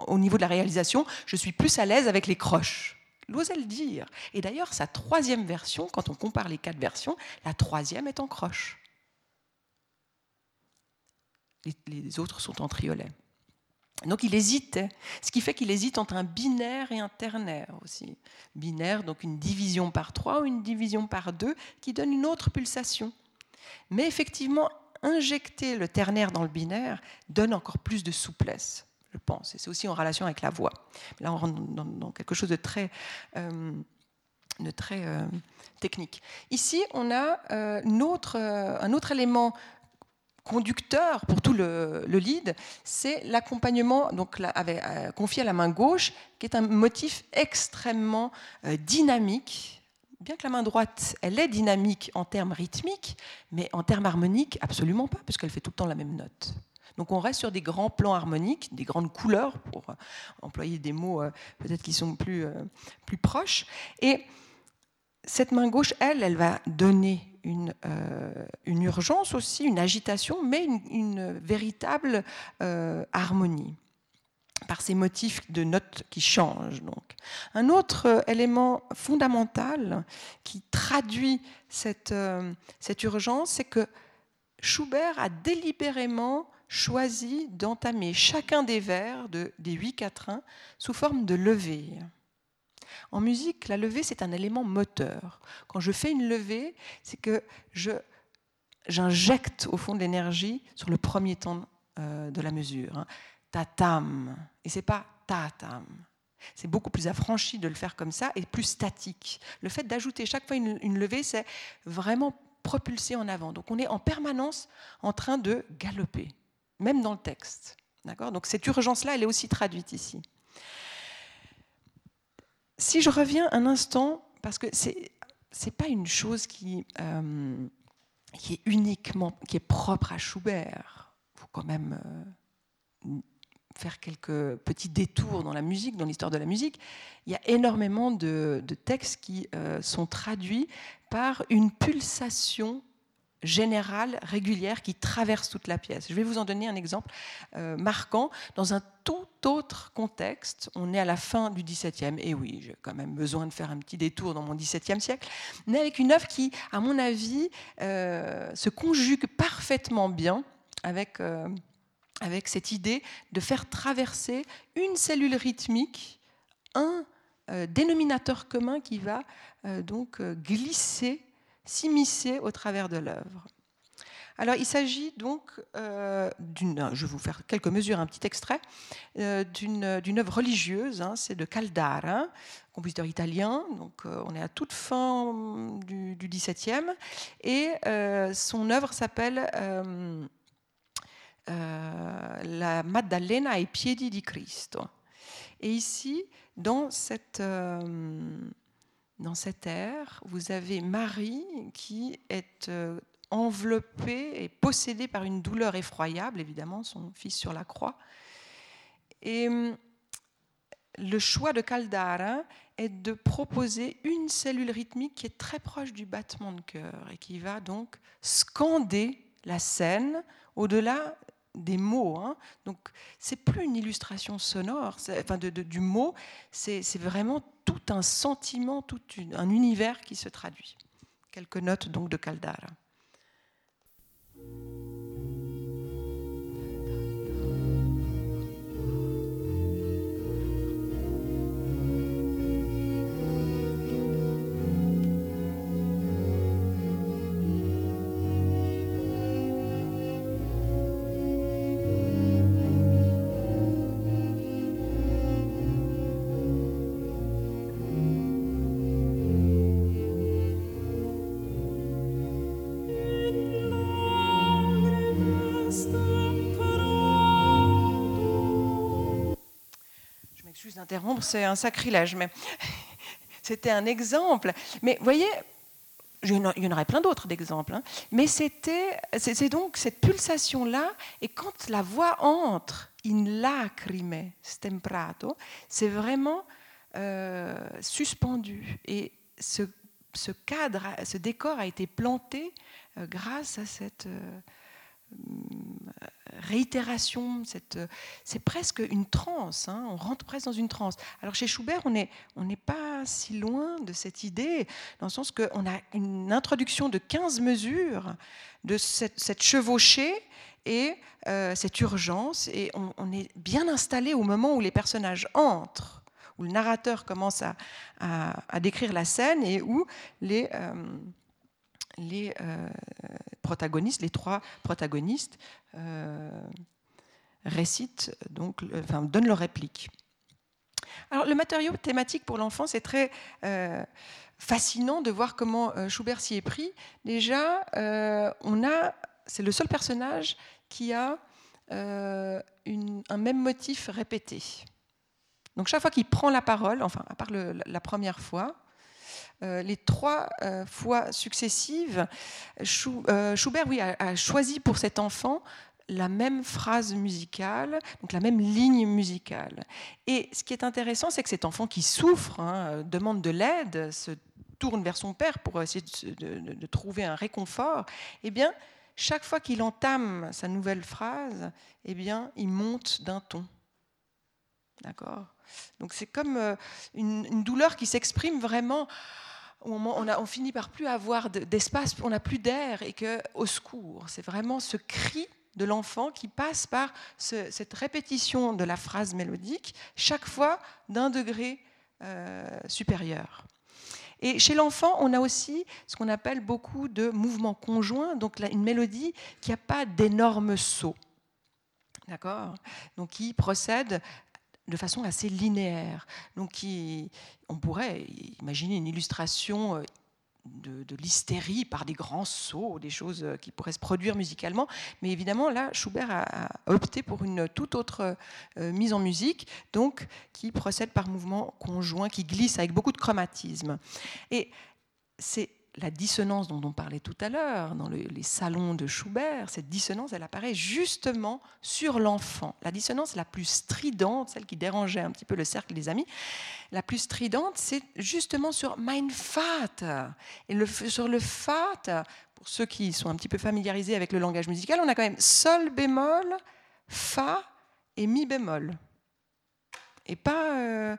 au niveau de la réalisation, je suis plus à l'aise avec les croches. Il le dire. Et d'ailleurs, sa troisième version, quand on compare les quatre versions, la troisième est en croche les, autres sont en triolet. Donc il hésitait, ce qui fait qu'il hésite entre un binaire et un ternaire aussi. Binaire, donc une division par trois ou une division par deux, qui donne une autre pulsation. Mais effectivement, injecter le ternaire dans le binaire donne encore plus de souplesse, je pense. Et c'est aussi en relation avec la voix. Là, on rentre dans, quelque chose de très, euh, euh, technique. Ici, on a euh, un autre élément conducteur pour tout le, lead, c'est l'accompagnement donc euh, confié à la main gauche, qui est un motif extrêmement euh, dynamique. Bien que la main droite, elle est dynamique en termes rythmiques, mais en termes harmoniques, absolument pas, puisqu'elle fait tout le temps la même note. Donc on reste sur des grands plans harmoniques, des grandes couleurs, pour euh, employer des mots peut-être qui sont plus, plus proches. Et cette main gauche, elle, elle va donner une, euh, une urgence aussi, une agitation, mais une, véritable euh, harmonie par ces motifs de notes qui changent. Donc. Un autre euh, élément fondamental qui traduit cette, cette urgence, c'est que Schubert a délibérément choisi d'entamer chacun des vers de, des huit quatrains sous forme de levée. En musique, la levée, c'est un élément moteur. Quand je fais une levée, c'est que je j'injecte au fond de l'énergie sur le premier temps de la mesure. Hein. Tatam. Et c'est pas tatam. C'est beaucoup plus affranchi de le faire comme ça et plus statique. Le fait d'ajouter chaque fois une, levée, c'est vraiment propulser en avant. Donc on est en permanence en train de galoper, même dans le texte. D'accord? Donc cette urgence-là, elle est aussi traduite ici. Si je reviens un instant, parce que c'est n'est pas une chose qui, euh, est uniquement, propre à Schubert. Il faut quand même euh, faire quelques petits détours dans la musique, dans l'histoire de la musique, il y a énormément de, textes qui euh, sont traduits par une pulsation générale, régulière, qui traverse toute la pièce. Je vais vous en donner un exemple euh, marquant. Dans un tout autre contexte, on est à la fin du XVIIe, et oui, j'ai quand même besoin de faire un petit détour dans mon XVIIe siècle, mais avec une œuvre qui, à mon avis, euh, se conjugue parfaitement bien avec avec cette idée de faire traverser une cellule rythmique, un euh, dénominateur commun qui va euh, donc euh, glisser, s'immiscer au travers de l'œuvre. Alors il s'agit donc d'une, je vais vous faire quelques mesures, un petit extrait, d'une, d'une œuvre religieuse, hein, c'est de Caldara, compositeur italien, donc on est à toute fin du, XVIIe, et son œuvre s'appelle euh, la Maddalena ai piedi di Cristo. Et ici, dans cette, euh, dans cette ère, vous avez Marie qui est euh, enveloppée et possédée par une douleur effroyable, évidemment, son fils sur la croix. Et le choix de Caldara est de proposer une cellule rythmique qui est très proche du battement de cœur et qui va donc scander la scène au-delà des mots. Hein. Donc, c'est plus une illustration sonore, enfin de, du mot, c'est vraiment tout un sentiment, tout un univers qui se traduit. Quelques notes donc de Caldara. C'est un sacrilège, mais c'était un exemple. Mais vous voyez, il y en aurait plein d'autres d'exemples, hein. mais c'était, c'est donc cette pulsation-là, et quand la voix entre in lacrime stemprato, c'est vraiment euh, suspendu. Et ce, cadre, ce décor a été planté euh, grâce à cette. Euh, réitération, c'est presque une transe, hein, on rentre presque dans une transe. Alors chez Schubert, on n'est pas si loin de cette idée, dans le sens qu'on a une introduction de 15 mesures de cette, chevauchée et euh, cette urgence, et on, est bien installé au moment où les personnages entrent, où le narrateur commence à, à, décrire la scène et où les... Euh, les euh, protagonistes, les trois protagonistes, euh, récitent, donc, enfin, donnent leur réplique. Alors, le matériau thématique pour l'enfant, c'est très euh, fascinant de voir comment Schubert s'y est pris. Déjà, on a, c'est le seul personnage qui a un même motif répété. Donc, chaque fois qu'il prend la parole, enfin, à part la première fois, les trois euh, fois successives, euh, Schubert a, choisi pour cet enfant la même phrase musicale, donc la même ligne musicale. Et ce qui est intéressant, c'est que cet enfant qui souffre, hein, demande de l'aide, se tourne vers son père pour essayer de, trouver un réconfort, eh bien, chaque fois qu'il entame sa nouvelle phrase, eh bien, il monte d'un ton. D'accord? Donc c'est comme une douleur qui s'exprime vraiment on, a, on finit par plus avoir d'espace, on n'a plus d'air et que au secours. C'est vraiment ce cri de l'enfant qui passe par cette répétition de la phrase mélodique, chaque fois d'un degré euh, supérieur. Et chez l'enfant, on a aussi ce qu'on appelle beaucoup de mouvements conjoints, donc une mélodie qui n'a pas d'énormes sauts. D'accord? Donc qui procède de façon assez linéaire. Donc on pourrait imaginer une illustration euh, de, l'hystérie par des grands sauts, des choses euh, qui pourraient se produire musicalement. Mais évidemment, là, Schubert a, opté pour une toute autre euh, mise en musique, donc qui procède par mouvements conjoints, qui glisse avec beaucoup de chromatisme. Et c'est la dissonance dont on parlait tout à l'heure, dans les salons de Schubert, cette dissonance, elle apparaît justement sur l'enfant. La dissonance la plus stridente, celle qui dérangeait un petit peu le cercle des amis, la plus stridente, c'est justement sur Mein Vater. Et sur le Vater, pour ceux qui sont un petit peu familiarisés avec le langage musical, on a quand même Sol bémol, Fa et Mi bémol. Et pas, euh,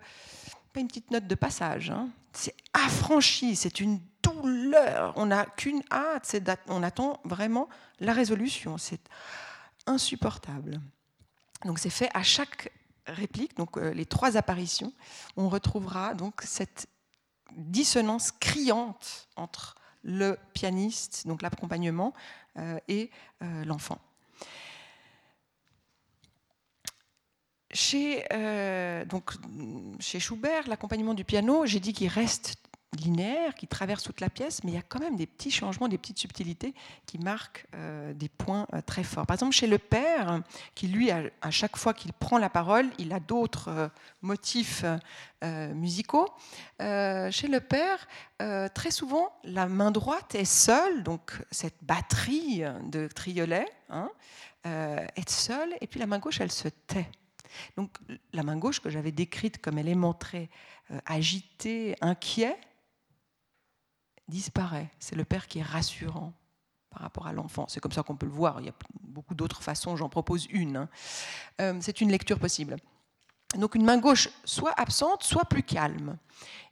une petite note de passage. Hein. C'est affranchi, c'est une douleur. On n'a qu'une hâte, on attend vraiment la résolution. C'est insupportable. Donc c'est fait à chaque réplique, donc euh, les trois apparitions, on retrouvera donc cette dissonance criante entre le pianiste, donc l'accompagnement, euh, et euh, l'enfant. Chez, donc, chez Schubert, l'accompagnement du piano, j'ai dit qu'il reste linéaire qui traverse toute la pièce, mais il y a quand même des petits changements, des petites subtilités qui marquent euh, des points euh, très forts. Par exemple, chez le père, qui lui, à, chaque fois qu'il prend la parole, il a d'autres euh, motifs musicaux. chez le père, très souvent, la main droite est seule, donc cette batterie de triolet hein, est seule, et puis la main gauche, elle se tait. Donc la main gauche que j'avais décrite comme elle est montrée agitée, inquiet, disparaît. C'est le père qui est rassurant par rapport à l'enfant. C'est comme ça qu'on peut le voir. Il y a beaucoup d'autres façons, j'en propose une. Hein. Euh, c'est une lecture possible. Donc une main gauche soit absente, soit plus calme.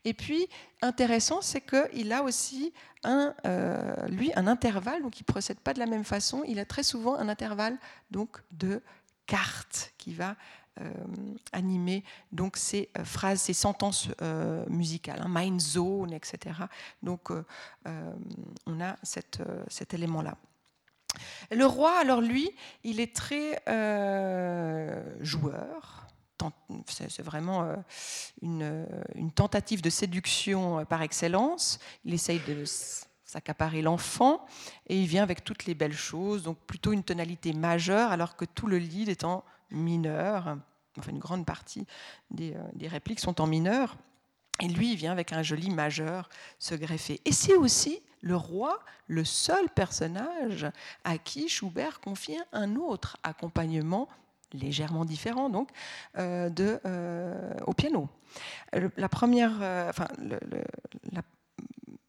Et puis, intéressant, c'est qu'il a aussi euh, lui, un intervalle, donc il ne procède pas de la même façon. Il a très souvent un intervalle donc, de cartes qui va animer donc ces euh, phrases, ces sentences euh, musicales, hein, mind zone, etc. Donc on a cet élément-là. Le roi, alors lui, il est très joueur. C'est vraiment une, une, tentative de séduction par excellence. Il essaye de s'accaparer l'enfant et il vient avec toutes les belles choses, donc plutôt une tonalité majeure, alors que tout le lead est en mineur. Enfin, une grande partie des, euh, des répliques sont en mineur. Et lui, il vient avec un joli majeur se greffer. Et c'est aussi le roi, le seul personnage à qui Schubert confie un autre accompagnement légèrement différent donc euh, de, euh, au piano. la première, enfin, le, la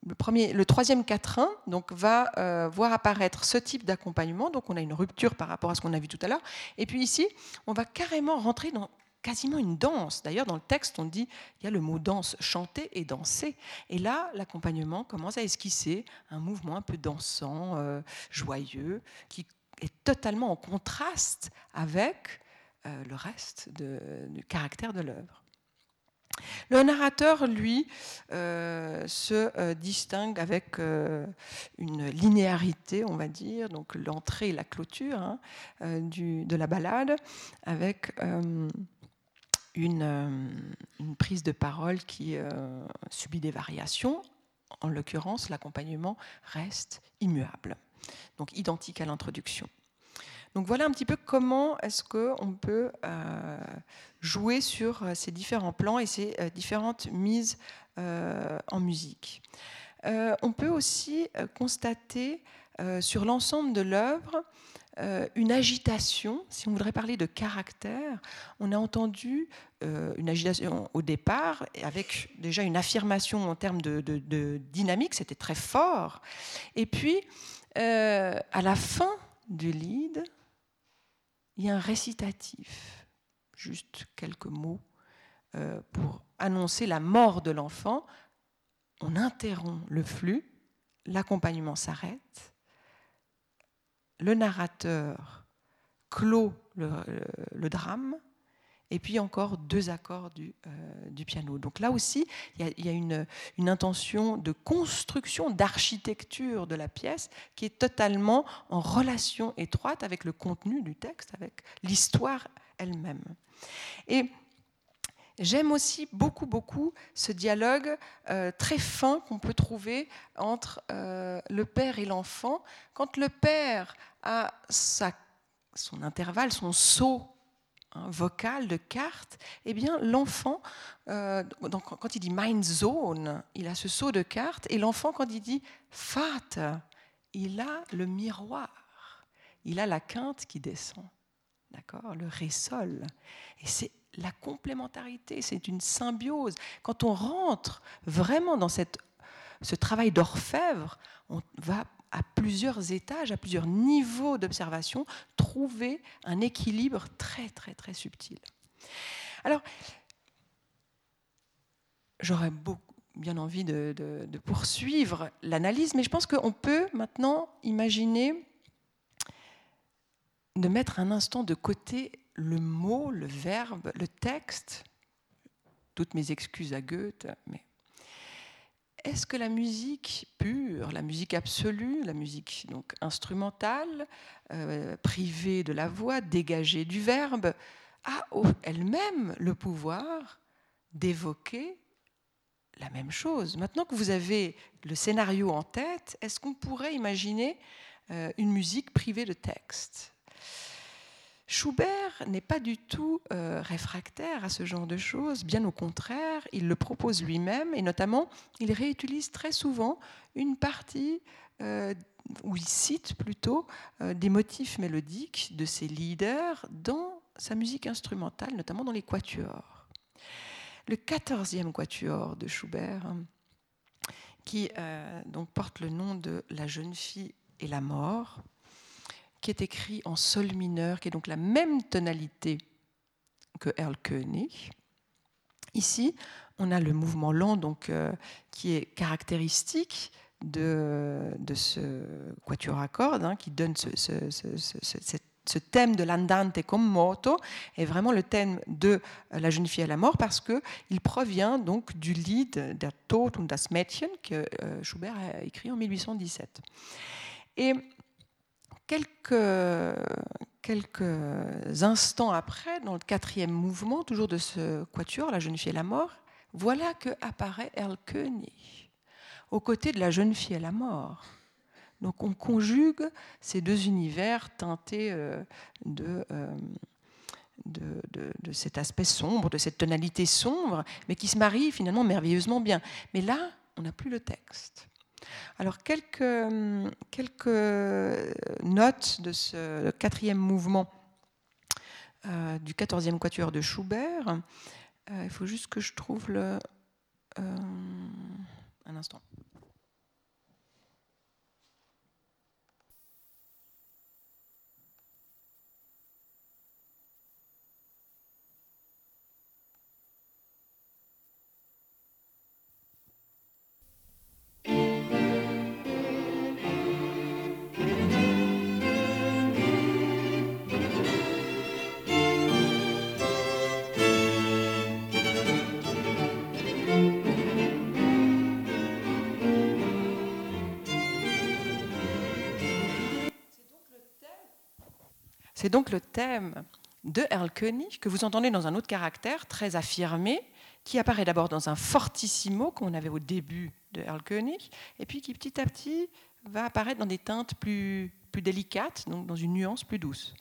le, premier, le troisième quatrain donc, va euh, voir apparaître ce type d'accompagnement. Donc on a une rupture par rapport à ce qu'on a vu tout à l'heure. Et puis ici, on va carrément rentrer dans quasiment une danse. D'ailleurs, dans le texte, on dit il y a le mot danse, chanter et danser. Et là, l'accompagnement commence à esquisser un mouvement un peu dansant, euh, joyeux, qui est totalement en contraste avec euh, le reste du caractère de l'œuvre. Le narrateur, lui, euh, se euh, distingue avec euh, une linéarité, on va dire, donc l'entrée et la clôture hein, de la balade, avec une, prise de parole qui subit des variations. En l'occurrence, l'accompagnement reste immuable, donc identique à l'introduction. Donc voilà un petit peu comment est-ce qu'on peut euh, jouer sur euh, ces différents plans et ces euh, différentes mises en musique. on peut aussi constater sur l'ensemble de l'œuvre une agitation, si on voudrait parler de caractère, on a entendu une agitation au départ, avec déjà une affirmation en termes de, de dynamique, c'était très fort. Et puis, à la fin du lead, il y a un récitatif, juste quelques mots, euh, pour annoncer la mort de l'enfant. On interrompt le flux, l'accompagnement s'arrête, le narrateur clôt le, drame, et puis encore deux accords du, du piano. Donc là aussi, il y a, une, intention de construction, d'architecture de la pièce qui est totalement en relation étroite avec le contenu du texte, avec l'histoire elle-même. Et J'aime aussi beaucoup, beaucoup ce dialogue euh, très fin qu'on peut trouver entre euh, le père et l'enfant. Quand le père a son intervalle, son saut hein, vocal de carte, eh bien l'enfant, euh, quand il dit mind zone, il a ce saut de carte, et l'enfant quand il dit fat, il a le miroir, il a la quinte qui descend, d'accord, le ré sol, et c'est la complémentarité, c'est une symbiose. Quand on rentre vraiment dans cette, ce travail d'orfèvre, on va à plusieurs étages, à plusieurs niveaux d'observation, trouver un équilibre très très très subtil. Alors, j'aurais bien envie de, poursuivre l'analyse, mais je pense qu'on peut maintenant imaginer de mettre un instant de côté le mot, le verbe, le texte, toutes mes excuses à Goethe, mais est-ce que la musique pure, la musique absolue, la musique donc instrumentale, euh, privée de la voix, dégagée du verbe, a elle-même le pouvoir d'évoquer la même chose? Maintenant que vous avez le scénario en tête, est-ce qu'on pourrait imaginer euh, une musique privée de texte? Schubert n'est pas du tout euh, réfractaire à ce genre de choses, bien au contraire, il le propose lui-même et notamment il réutilise très souvent une partie euh, où il cite plutôt euh, des motifs mélodiques de ses leaders dans sa musique instrumentale, notamment dans les quatuors. Le quatorzième quatuor de Schubert, qui donc porte le nom de La jeune fille et la mort, qui est écrit en sol mineur, qui est donc la même tonalité que Erlkönig. Ici, on a le mouvement lent donc, euh, qui est caractéristique de, ce quatuor à cordes, hein, qui donne ce, ce, thème de l'andante comme moto, est vraiment le thème de La jeune fille à la mort, parce qu'il provient donc du lied Der Tod und das Mädchen que euh, Schubert a écrit en 1817. Et quelques, instants après, dans le quatrième mouvement, toujours de ce quatuor, La jeune fille et la mort, voilà que apparaît Erlkönig, aux côtés de la jeune fille et la mort. Donc on conjugue ces deux univers teintés euh, euh, de, de, de, cet aspect sombre, de cette tonalité sombre, mais qui se marient finalement merveilleusement bien. Mais là, on n'a plus le texte. Alors, quelques, notes de ce quatrième mouvement euh, du quatorzième quatuor de Schubert. Euh, il faut juste que je trouve le. Euh, un instant. C'est donc le thème de Erlkönig que vous entendez dans un autre caractère très affirmé, qui apparaît d'abord dans un fortissimo qu'on avait au début de Erlkönig, et puis qui petit à petit va apparaître dans des teintes plus, plus délicates, donc dans une nuance plus douce.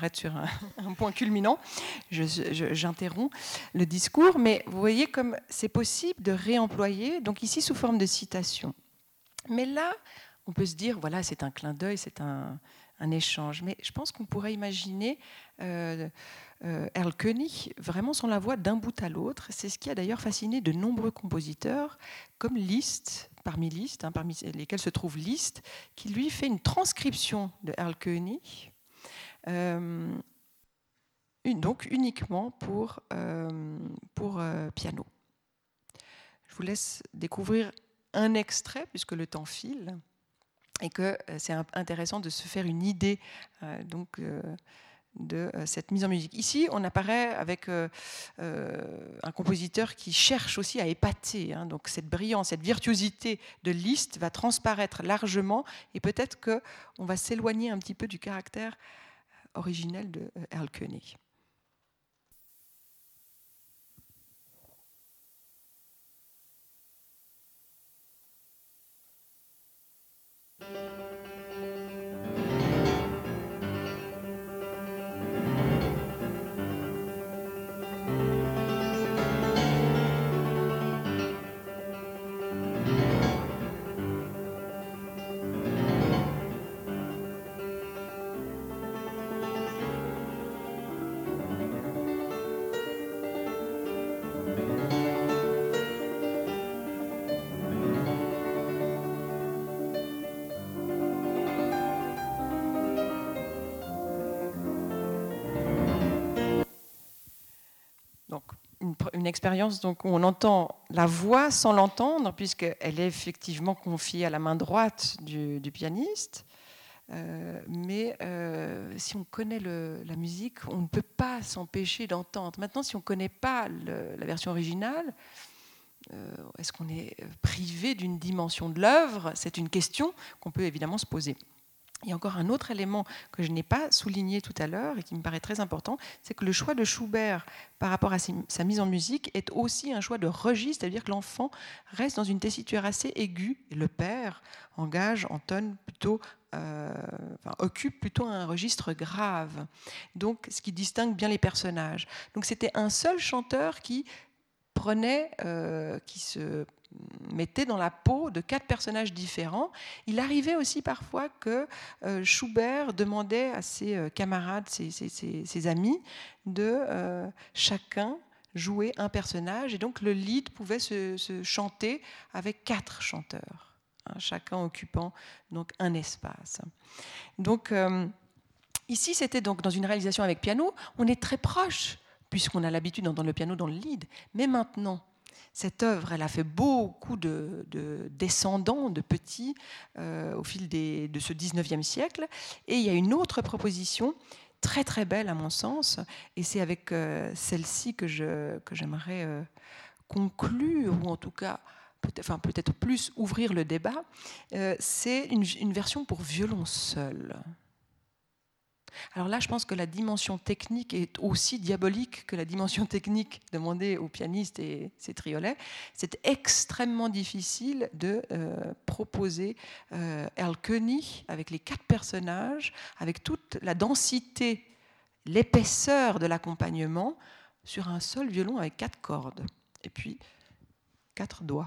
M'arrête sur un, point culminant, j'interromps le discours, mais vous voyez comme c'est possible de réemployer, donc ici sous forme de citation. Mais là, on peut se dire, voilà, c'est un clin d'œil, c'est un, échange. Mais je pense qu'on pourrait imaginer euh, Erl König, vraiment sans la voix d'un bout à l'autre. C'est ce qui a d'ailleurs fasciné de nombreux compositeurs, comme Liszt, parmi Liszt, hein, parmi lesquels se trouve Liszt, qui lui fait une transcription de Erl König, donc uniquement pour, pour piano. Je vous laisse découvrir un extrait, puisque le temps file, et que euh, c'est intéressant de se faire une idée euh, donc, euh, de cette mise en musique. Ici, on apparaît avec un compositeur qui cherche aussi à épater. Hein. donc cette brillance, cette virtuosité de Liszt va transparaître largement, et peut-être qu'on va s'éloigner un petit peu du caractère originel de Erl König. Une expérience donc, où on entend la voix sans l'entendre, puisqu'elle est effectivement confiée à la main droite du, pianiste. Euh, mais euh, si on connaît la musique, on ne peut pas s'empêcher d'entendre. Maintenant, si on ne connaît pas la version originale, euh, est-ce qu'on est privé d'une dimension de l'œuvre? C'est une question qu'on peut évidemment se poser. Il y a encore un autre élément que je n'ai pas souligné tout à l'heure et qui me paraît très important, c'est que le choix de Schubert par rapport à sa mise en musique est aussi un choix de registre, c'est-à-dire que l'enfant reste dans une tessiture assez aiguë et le père engage, entonne plutôt, euh, occupe plutôt un registre grave. Donc, ce qui distingue bien les personnages. Donc, c'était un seul chanteur qui prenait, euh, qui se mettait dans la peau de quatre personnages différents. Il arrivait aussi parfois que euh, Schubert demandait à ses euh, camarades, ses, amis, de chacun jouer un personnage. Et donc le lead pouvait se, chanter avec quatre chanteurs, hein, chacun occupant donc un espace. Donc ici, c'était donc dans une réalisation avec piano. On est très proche puisqu'on a l'habitude d'entendre le piano dans le lead. Mais maintenant, cette œuvre, elle a fait beaucoup de, descendants, de petits, euh, au fil de ce 19e siècle. Et il y a une autre proposition très très belle à mon sens, et c'est avec euh, celle-ci que, j'aimerais euh, conclure, ou en tout cas peut-être plus ouvrir le débat. c'est une version pour violon seul. Alors là, je pense que la dimension technique est aussi diabolique que la dimension technique demandée aux pianistes et ses triolets. C'est extrêmement difficile de euh, proposer euh, avec les quatre personnages, avec toute la densité, l'épaisseur de l'accompagnement sur un seul violon avec quatre cordes et puis quatre doigts.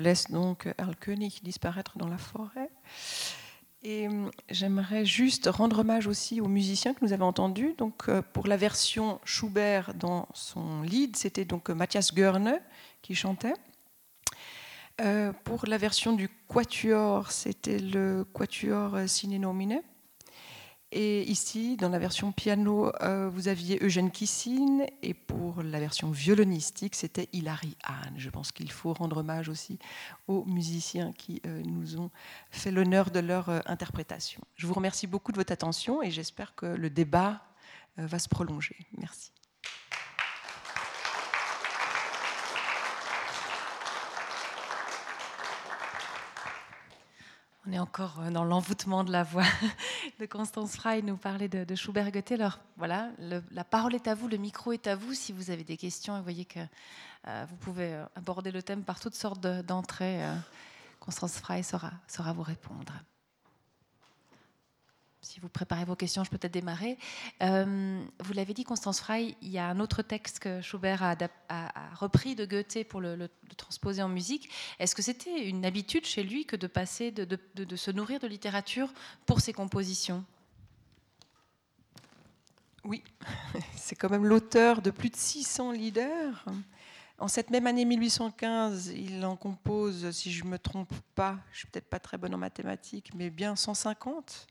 laisse donc Erl König disparaître dans la forêt. Et hum, j'aimerais juste rendre hommage aussi aux musiciens que nous avons entendus. Donc, euh, pour la version Schubert dans son lead, c'était donc Matthias Görne qui chantait. Euh, pour la version du quatuor, c'était le quatuor Sine Nomine. Et ici, dans la version piano, euh, vous aviez Eugène Kissine, et pour la version violonistique, c'était Hilary Hahn. Je pense qu'il faut rendre hommage aussi aux musiciens qui euh, nous ont fait l'honneur de leur euh, interprétation. Je vous remercie beaucoup de votre attention et j'espère que le débat va se prolonger. Merci. On est encore euh, dans l'envoûtement de la voix de Constance Frey, nous parler de, Schubert Goethe. Alors voilà, la parole est à vous, le micro est à vous. Si vous avez des questions, vous voyez que euh, vous pouvez euh, aborder le thème par toutes sortes d'entrées. Constance Frey saura vous répondre si vous préparez vos questions, je peux peut-être démarrer. Euh, vous l'avez dit, Constance Frey, il y a un autre texte que Schubert a, repris de Goethe pour le, transposer en musique. Est-ce que c'était une habitude chez lui que de passer, de, de se nourrir de littérature pour ses compositions? Oui, c'est quand même l'auteur de plus de 600 leaders. En cette même année 1815, il en compose, si je ne me trompe pas, je suis peut-être pas très bonne en mathématiques, mais bien 150.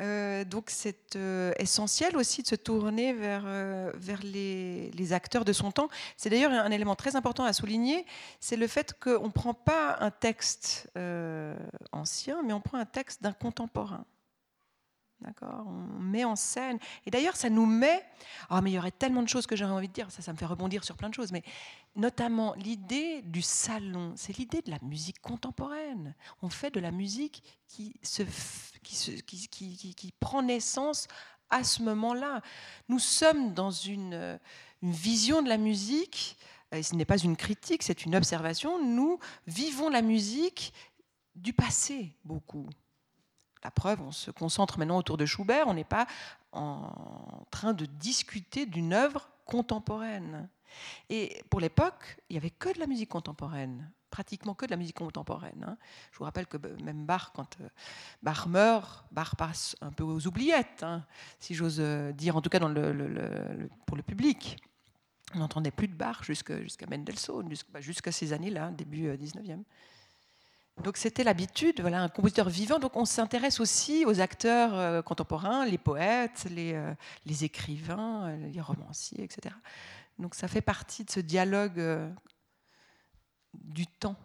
Euh, donc c'est euh, essentiel aussi de se tourner vers, euh, les, acteurs de son temps. C'est d'ailleurs un élément très important à souligner, c'est le fait qu'on ne prend pas un texte ancien, mais on prend un texte d'un contemporain. D'accord On met en scène. Et d'ailleurs, ça nous met. Ah, mais il y aurait tellement de choses que j'aurais envie de dire. Ça, ça me fait rebondir sur plein de choses. Mais notamment l'idée du salon, c'est l'idée de la musique contemporaine. On fait de la musique qui, se, qui, se, qui, qui, qui prend naissance à ce moment-là. Nous sommes dans une, une vision de la musique. Et ce n'est pas une critique, c'est une observation. Nous vivons la musique du passé beaucoup. La preuve, on se concentre maintenant autour de Schubert, on n'est pas en train de discuter d'une œuvre contemporaine. Et pour l'époque, il n'y avait que de la musique contemporaine, pratiquement que de la musique contemporaine. Hein. Je vous rappelle que bah, même Bach, quand euh, Bach meurt, Bach passe un peu aux oubliettes, hein, si j'ose euh, dire, en tout cas pour le public. On n'entendait plus de Bach jusqu'à Mendelssohn, bah, jusqu'à ces années-là, début 19e. Donc c'était l'habitude, voilà, un compositeur vivant. Donc on s'intéresse aussi aux acteurs euh, contemporains, les poètes, les, euh, les, écrivains, euh, les romanciers, etc. Donc ça fait partie de ce dialogue du temps.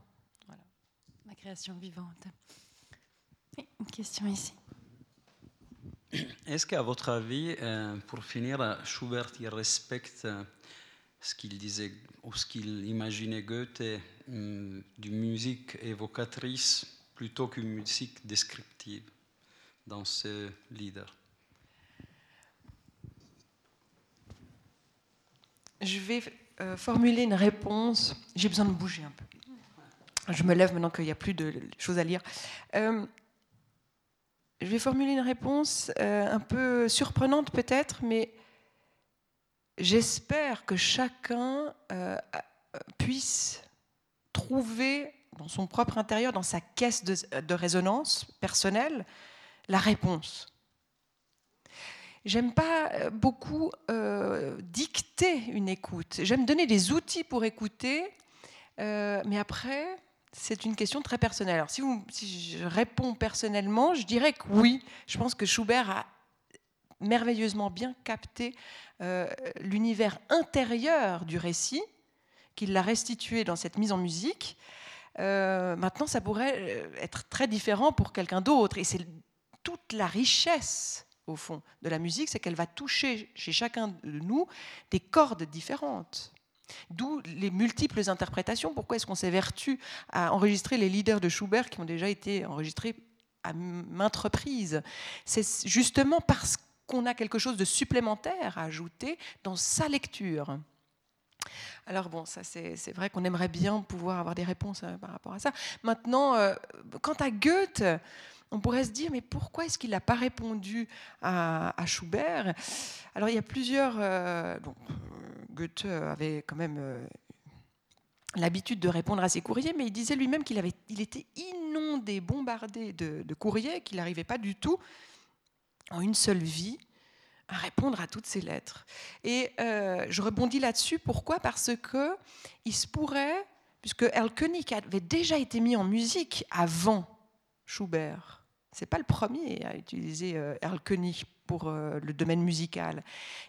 Voilà. La création vivante. une question ici. Est-ce qu'à votre avis, pour finir, Schubert il respecte ce qu'il disait ou ce qu'il imaginait Goethe hum, d'une musique évocatrice plutôt qu'une musique descriptive dans ce leader Je vais euh, formuler une réponse. J'ai besoin de bouger un peu. Je me lève maintenant qu'il n'y a plus de choses à lire. Euh, je vais formuler une réponse euh, un peu surprenante peut-être, mais j'espère que chacun puisse trouver dans son propre intérieur, dans sa caisse de, résonance personnelle, la réponse. J'aime pas euh, beaucoup euh, dicter une écoute. J'aime donner des outils pour écouter, mais après, c'est une question très personnelle. Alors, si, je réponds personnellement, je dirais que oui. Je pense que Schubert a merveilleusement bien capté euh, l'univers intérieur du récit, qu'il l'a restitué dans cette mise en musique. Euh, maintenant, ça pourrait euh, être très différent pour quelqu'un d'autre. Et c'est toute la richesse, au fond, de la musique, c'est qu'elle va toucher chez chacun de nous des cordes différentes. D'où les multiples interprétations. Pourquoi est-ce qu'on s'évertue à enregistrer les leaders de Schubert qui ont déjà été enregistrés à maintes reprises? C'est justement parce qu'on a quelque chose de supplémentaire à ajouter dans sa lecture. Alors bon, ça c'est vrai qu'on aimerait bien pouvoir avoir des réponses euh, par rapport à ça. Maintenant, euh, quant à Goethe, on pourrait se dire, mais pourquoi est-ce qu'il n'a pas répondu à, Schubert? Alors il y a plusieurs... Euh, Goethe avait quand même l'habitude de répondre à ses courriers, mais il disait lui-même qu'il avait, il était inondé, bombardé de, de courriers, qu'il n'arrivait pas du tout en une seule vie à répondre à toutes ces lettres. Et euh, je rebondis là-dessus. Pourquoi? Parce que il se pourrait, puisque Erlkönig avait déjà été mis en musique avant Schubert. C'est pas le premier à utiliser euh, Erlkönig pour euh, le domaine musical.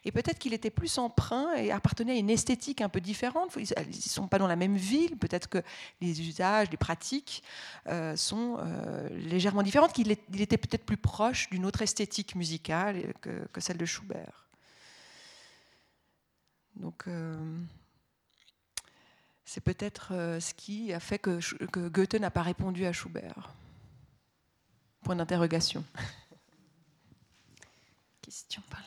Et peut-être qu'il était plus emprunt et appartenait à une esthétique un peu différente. Ils ne sont pas dans la même ville. Peut-être que les usages, les pratiques euh, sont légèrement différentes. Qu'il il était peut-être plus proche d'une autre esthétique musicale que, celle de Schubert. Donc. c'est peut-être ce qui a fait que Goethe n'a pas répondu à Schubert. Point d'interrogation. Question par là.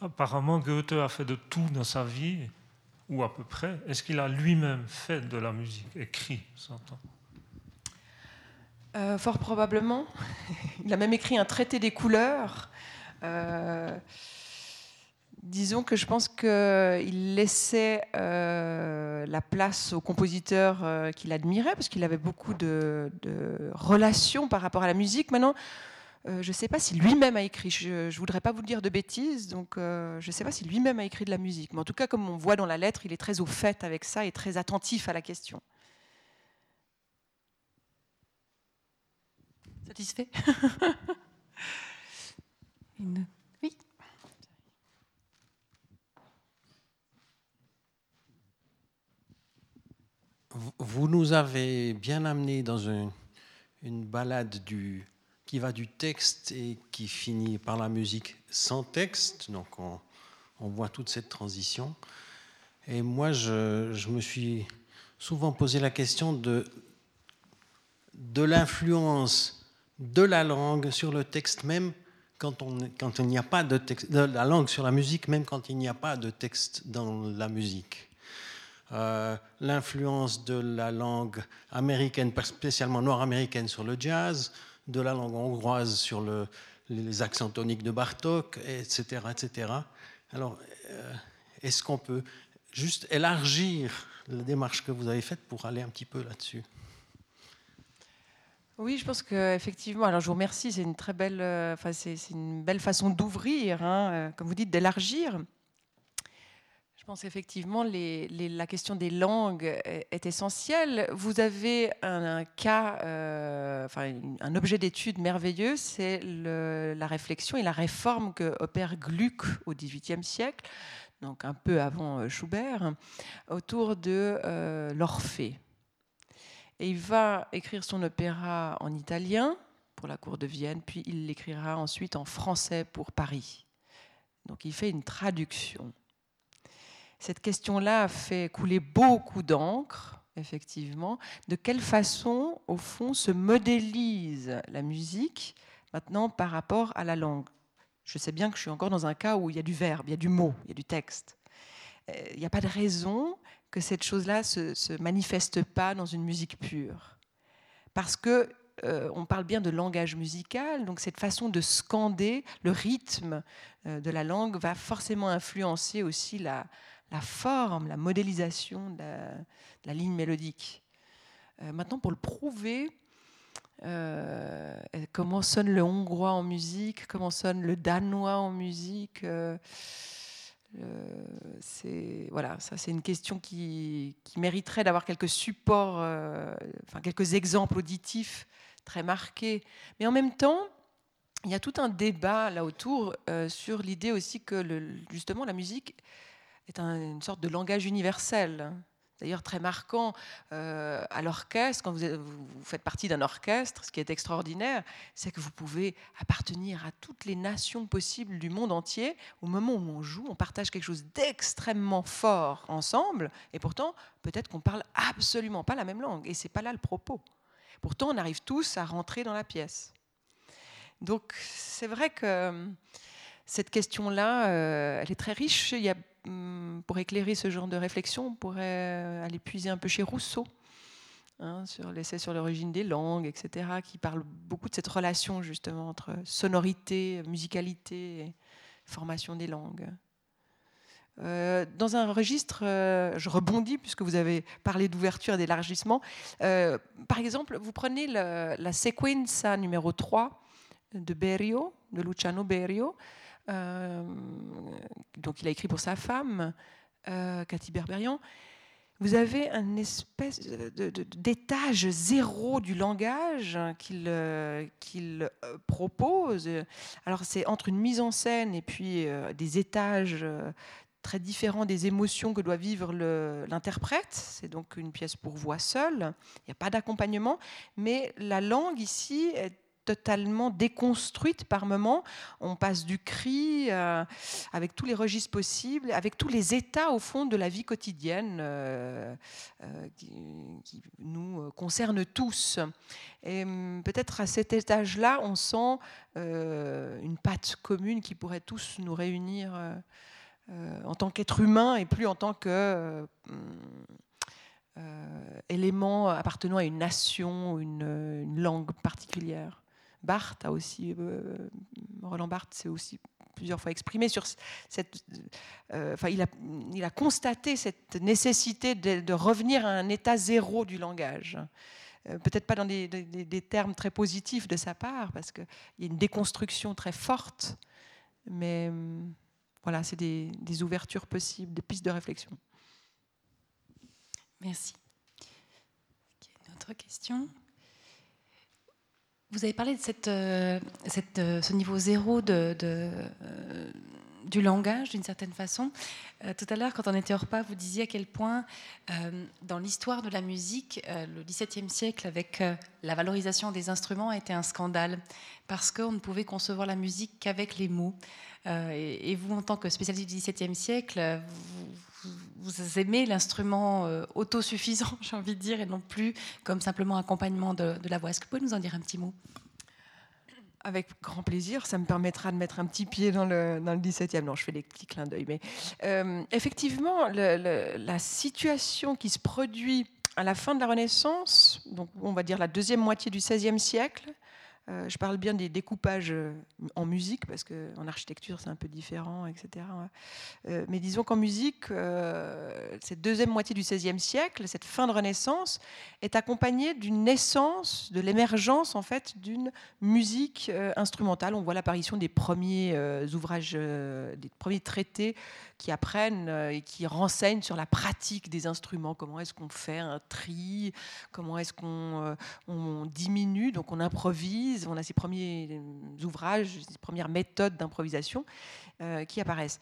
Apparemment, Goethe a fait de tout dans sa vie, ou à peu près. Est-ce qu'il a lui-même fait de la musique, écrit, s'entend? Euh, Fort probablement. Il a même écrit un traité des couleurs. Euh, disons que je pense qu'il laissait euh, la place aux compositeurs qu'il admirait, parce qu'il avait beaucoup de, de, relations par rapport à la musique. Maintenant, euh, je ne sais pas si lui-même a écrit, je ne voudrais pas vous dire de bêtises, donc euh, je ne sais pas si lui-même a écrit de la musique. Mais en tout cas, comme on voit dans la lettre, il est très au fait avec ça et très attentif à la question. Satisfait? Vous nous avez bien amené dans une balade qui va du texte et qui finit par la musique sans texte. Donc on, voit toute cette transition. Et moi, je, me suis souvent posé la question de, de l'influence de la langue sur le texte même quand, quand il n'y a pas de texte, de la langue sur la musique même quand il n'y a pas de texte dans la musique. Euh, l'influence de la langue américaine, spécialement nord-américaine sur le jazz, de la langue hongroise sur le, les accents toniques de Bartok, etc. etc. Alors, euh, est-ce qu'on peut juste élargir la démarche que vous avez faite pour aller un petit peu là-dessus? Oui, je pense qu'effectivement, alors je vous remercie, c'est une très belle, euh, enfin, c'est une belle façon d'ouvrir, hein, comme vous dites, d'élargir. Je pense effectivement les, la question des langues est, essentielle. Vous avez un, cas, euh, enfin, un objet d'étude merveilleux, c'est la réflexion et la réforme que opère Gluck au XVIIIe siècle, donc un peu avant euh, Schubert, autour de euh, l'Orphée. Et il va écrire son opéra en italien pour la cour de Vienne, puis il l'écrira ensuite en français pour Paris. Donc il fait une traduction. Cette question-là a fait couler beaucoup d'encre, effectivement. De quelle façon, au fond, se modélise la musique maintenant par rapport à la langue? Je sais bien que je suis encore dans un cas où il y a du verbe, il y a du mot, il y a du texte. Euh, il n'y a pas de raison que cette chose-là ne se, manifeste pas dans une musique pure. Parce que euh, on parle bien de langage musical, donc cette façon de scander, le rythme euh, de la langue va forcément influencer aussi la, la forme, la modélisation de la, ligne mélodique. Euh, maintenant, pour le prouver, euh, comment sonne le hongrois en musique, comment sonne le danois en musique, euh, c'est voilà, ça c'est une question qui, mériterait d'avoir quelques supports, enfin quelques exemples auditifs très marqués. Mais en même temps, il y a tout un débat là autour sur l'idée aussi que justement la musique est une sorte de langage universel. D'ailleurs, très marquant euh, à l'orchestre, quand vous, faites partie d'un orchestre, ce qui est extraordinaire, c'est que vous pouvez appartenir à toutes les nations possibles du monde entier. Au moment où on joue, on partage quelque chose d'extrêmement fort ensemble, et pourtant, peut-être qu'on parle absolument pas la même langue, et c'est pas là le propos. Pourtant, on arrive tous à rentrer dans la pièce. Donc, c'est vrai que cette question-là, euh, elle est très riche. Il y a pour éclairer ce genre de réflexion, on pourrait aller puiser un peu chez Rousseau, hein, sur l'essai sur l'origine des langues, etc., qui parle beaucoup de cette relation justement entre sonorité, musicalité et formation des langues. Euh, dans un registre, euh, je rebondis puisque vous avez parlé d'ouverture et d'élargissement. Euh, par exemple, vous prenez la, sequenza numéro 3 de Berio, de Luciano Berio, euh, donc il a écrit pour sa femme, euh, Cathy Berberian. Vous avez un espèce d'étage zéro du langage qu'il euh, propose. Alors c'est entre une mise en scène et puis des étages très différents des émotions que doit vivre l'interprète. C'est donc une pièce pour voix seule. Il n'y a pas d'accompagnement, mais la langue ici est totalement déconstruite par moments. On passe du cri euh, avec tous les registres possibles, avec tous les états au fond de la vie quotidienne euh, euh, qui, nous concernent tous. Et hum, peut-être à cet étage-là, on sent une patte commune qui pourrait tous nous réunir en tant qu'être humain et plus en tant que euh, éléments appartenant à une nation, une, une langue particulière. Barthes a aussi, euh, Roland Barthes s'est aussi plusieurs fois exprimé sur cette. Euh, il a, il a, constaté cette nécessité de, revenir à un état zéro du langage. Peut-être pas dans des, des, des, termes très positifs de sa part, parce qu'il y a une déconstruction très forte, mais voilà, c'est des, des ouvertures possibles, des pistes de réflexion. Merci. Une autre question? Vous avez parlé de euh, euh, ce niveau zéro de, euh, du langage, d'une certaine façon. Tout à l'heure, quand on était au repas, vous disiez à quel point, dans l'histoire de la musique, le XVIIe siècle, avec la valorisation des instruments, a été un scandale, parce qu'on ne pouvait concevoir la musique qu'avec les mots. Et, et, vous, en tant que spécialiste du XVIIe siècle, vous, vous aimez l'instrument autosuffisant, j'ai envie de dire, et non plus comme simplement accompagnement de, la voix. Est-ce que vous pouvez nous en dire un petit mot? Avec grand plaisir, ça me permettra de mettre un petit pied dans le, dans le 17e. Non, je fais des petits clins d'œil. Mais euh, effectivement, la situation qui se produit à la fin de la Renaissance, donc on va dire la deuxième moitié du XVIe siècle, euh, je parle bien des découpages euh, en musique, parce qu'en architecture, c'est un peu différent, etc. Euh, mais disons qu'en musique, cette deuxième moitié du XVIe siècle, cette fin de Renaissance, est accompagnée d'une naissance, de l'émergence, en fait, d'une musique instrumentale. On voit l'apparition des premiers ouvrages, des premiers traités qui apprennent et qui renseignent sur la pratique des instruments. Comment est-ce qu'on fait un tri? Comment est-ce qu'on on diminue? Donc on improvise on a ces premiers euh, ouvrages, ces premières méthodes d'improvisation euh, qui apparaissent.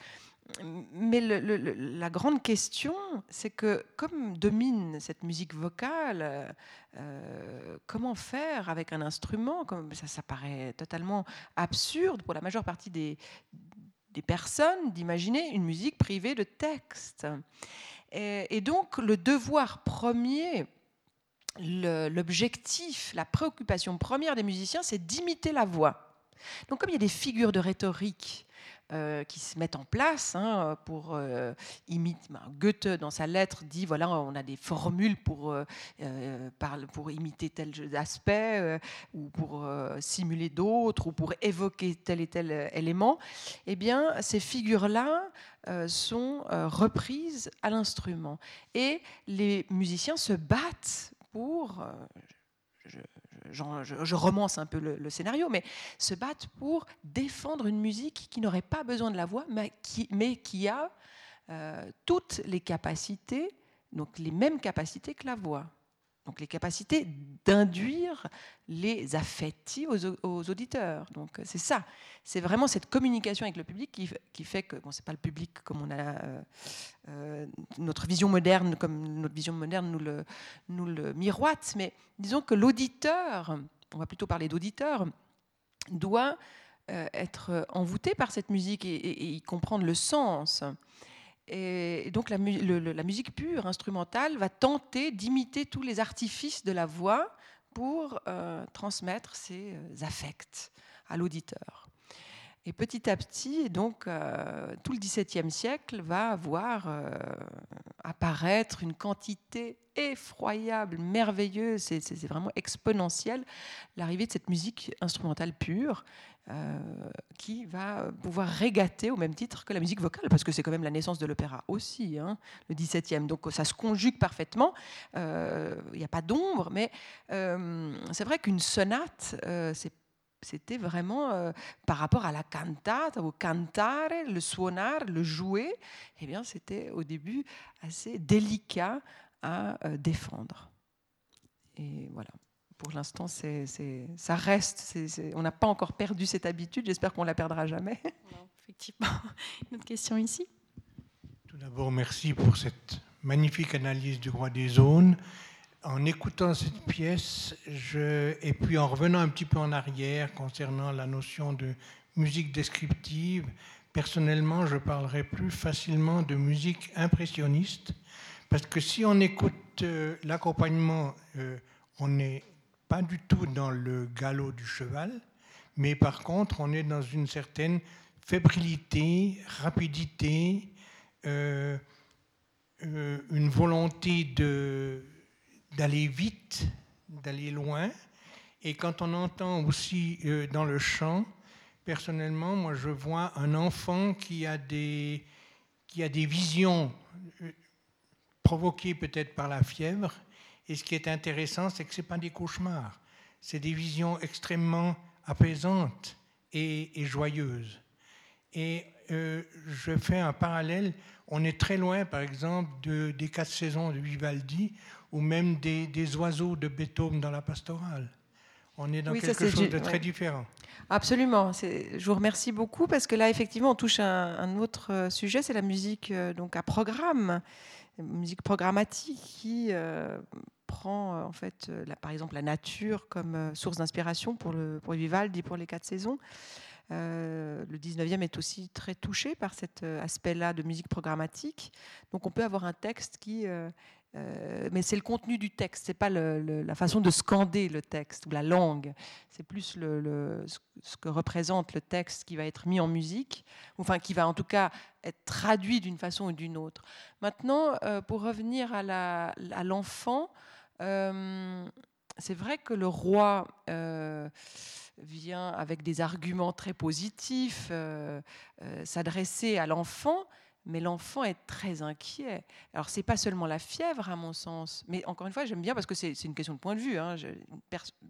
Mais la grande question, c'est que comme domine cette musique vocale, euh, comment faire avec un instrument comme ça, ça paraît totalement absurde pour la majeure partie des, des personnes d'imaginer une musique privée de texte. Et donc le devoir premier l'objectif, la préoccupation première des musiciens, c'est d'imiter la voix. Donc comme il y a des figures de rhétorique euh, qui se mettent en place hein, pour euh, imiter. Ben, Goethe, dans sa lettre, dit voilà, on a des formules pour, euh, pour imiter tel aspect, ou pour simuler d'autres, ou pour évoquer tel et tel élément. Eh bien, ces figures-là sont reprises à l'instrument. Et les musiciens se battent pour, euh, je, je, romance un peu le, scénario, mais se battent pour défendre une musique qui n'aurait pas besoin de la voix, mais qui, mais qui a euh, toutes les capacités, donc les mêmes capacités que la voix donc les capacités d'induire les affetti aux, auditeurs. Donc c'est ça, c'est vraiment cette communication avec le public qui, fait que bon, c'est pas le public comme on a euh, euh, notre vision moderne, comme notre vision moderne nous le, nous le miroite, mais disons que l'auditeur, on va plutôt parler d'auditeur, doit euh, être envoûté par cette musique et y comprendre le sens. Et donc la, musique pure, instrumentale, va tenter d'imiter tous les artifices de la voix pour euh, transmettre ses euh, affects à l'auditeur. Et petit à petit, donc, euh, tout le XVIIe siècle va voir apparaître une quantité effroyable, merveilleuse, c'est vraiment exponentiel, l'arrivée de cette musique instrumentale pure euh, qui va pouvoir régater au même titre que la musique vocale, parce que c'est quand même la naissance de l'opéra aussi, hein, le XVIIe. Donc ça se conjugue parfaitement, il euh, n'y a pas d'ombre, mais euh, c'est vrai qu'une sonate, c'était vraiment par rapport à la cantata, au cantare, le suonar, le jouer, eh bien c'était au début assez délicat à défendre. Et voilà. Pour l'instant, c'est, c'est, ça reste. C'est, on n'a pas encore perdu cette habitude. J'espère qu'on la perdra jamais. Non, effectivement. Une autre question ici? Tout d'abord, merci pour cette magnifique analyse du roi des zones en écoutant cette pièce, je, et puis en revenant un petit peu en arrière concernant la notion de musique descriptive, personnellement, je parlerai plus facilement de musique impressionniste, parce que si on écoute euh, l'accompagnement, euh, on n'est pas du tout dans le galop du cheval, mais par contre, on est dans une certaine fébrilité, rapidité, euh, une volonté de d'aller vite, d'aller loin. Et quand on entend aussi euh, dans le chant, personnellement, moi je vois un enfant qui a des, qui a des visions euh, provoquées peut-être par la fièvre. Et ce qui est intéressant, c'est que ce n'est pas des cauchemars, c'est des visions extrêmement apaisantes et, joyeuses. Et euh, je fais un parallèle. On est très loin, par exemple, de, des quatre saisons de Vivaldi, ou même des, oiseaux de Beethoven dans la pastorale. On est dans quelque chose de très différent. Absolument. Je vous remercie beaucoup parce que là, effectivement, on touche un, un autre euh, sujet, c'est la musique euh, donc à programme, musique programmatique qui euh, prend en fait, par exemple, la nature comme source d'inspiration pour le pour Vivaldi, pour les quatre saisons. le 19e est aussi très touché par cet aspect-là de musique programmatique. Donc on peut avoir un texte qui euh, mais c'est le contenu du texte, c'est pas la façon de scander le texte ou la langue. C'est plus le, ce que représente le texte qui va être mis en musique, enfin qui va en tout cas être traduit d'une façon ou d'une autre. Maintenant, euh, pour revenir à l'enfant, euh, c'est vrai que le roi vient avec des arguments très positifs, s'adresser à l'enfant mais l'enfant est très inquiet. Alors, c'est pas seulement la fièvre, à mon sens, mais encore une fois, j'aime bien parce que c'est une question de point de vue. Hein. Il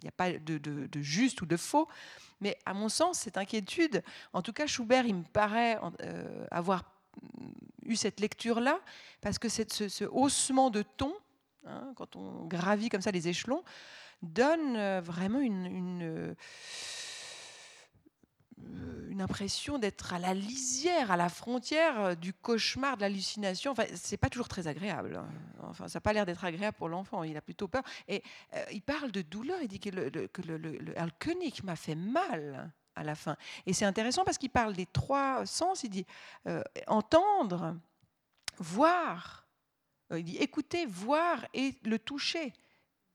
n'y a pas de, juste ou de faux, mais à mon sens, cette inquiétude, en tout cas, Schubert, il me paraît euh, avoir eu cette lecture-là, parce que ce, haussement de ton, hein, quand on gravit comme ça les échelons, donne euh, vraiment une euh, une impression d'être à la lisière, à la frontière euh, du cauchemar, de l'hallucination. Enfin, c'est pas toujours très agréable. Hein. Enfin, ça n'a pas l'air d'être agréable pour l'enfant. Il a plutôt peur. Et il parle de douleur. Il dit que le, que le, m'a fait mal à la fin. Et c'est intéressant parce qu'il parle des trois sens. Il dit entendre, voir. Il dit écouter, voir et le toucher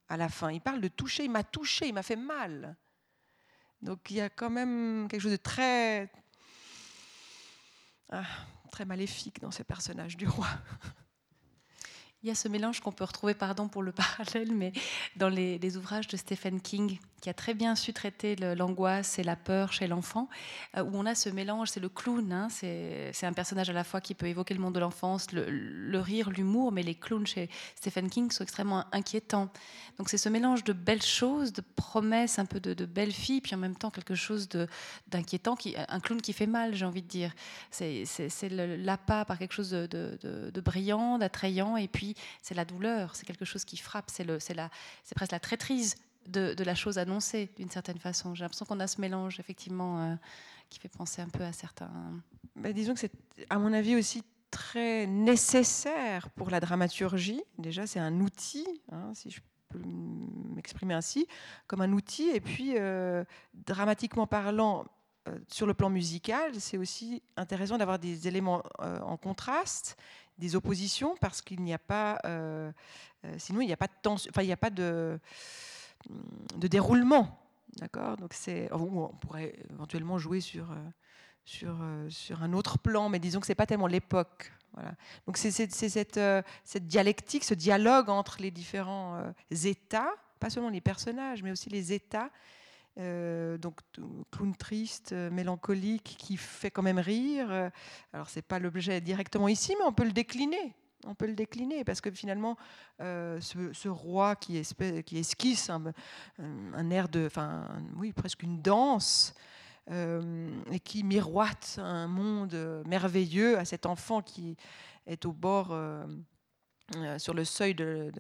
à la fin. Il parle de toucher. Il m'a touché, il m'a fait mal. Donc il y a quand même quelque chose de très, ah, très maléfique dans ces personnages du roi. Il y a ce mélange qu'on peut retrouver, pardon pour le parallèle, mais dans les ouvrages de Stephen King, qui a très bien su traiter l'angoisse et la peur chez l'enfant, euh, où on a ce mélange, c'est le clown, hein, c'est un personnage à la fois qui peut évoquer le monde de l'enfance, le, rire, l'humour, mais les clowns chez Stephen King sont extrêmement inquiétants. Donc c'est ce mélange de belles choses, de promesses, un peu de, de belles filles, puis en même temps quelque chose d'inquiétant, un clown qui fait mal, j'ai envie de dire. C'est l'appât par quelque chose de, de brillant, d'attrayant, et puis c'est la douleur, c'est quelque chose qui frappe, c'est presque la traîtrise de, la chose annoncée d'une certaine façon. J'ai l'impression qu'on a ce mélange effectivement euh, qui fait penser un peu à certains. Mais disons que c'est, à mon avis, aussi très nécessaire pour la dramaturgie. Déjà, c'est un outil, hein, si je peux m'exprimer ainsi, comme un outil. Et puis, euh, dramatiquement parlant, euh, sur le plan musical, c'est aussi intéressant d'avoir des éléments en contraste, des oppositions, parce qu'il n'y a pas, sinon il n'y a pas de tension, enfin il n'y a pas de de déroulement. D'accord? Donc c'est, on pourrait éventuellement jouer sur, euh, sur, euh, sur un autre plan, mais disons que c'est pas tellement l'époque. Voilà. Donc c'est, cette, euh, cette dialectique, ce dialogue entre les différents états, pas seulement les personnages, mais aussi les états. donc clown triste, mélancolique, qui fait quand même rire. Alors c'est pas l'objet directement ici, mais on peut le décliner on peut le décliner parce que finalement, euh, ce, roi qui, esquisse un, air de, enfin, oui, presque une danse, euh, et qui miroite un monde merveilleux à cet enfant qui est au bord, euh, sur le seuil de,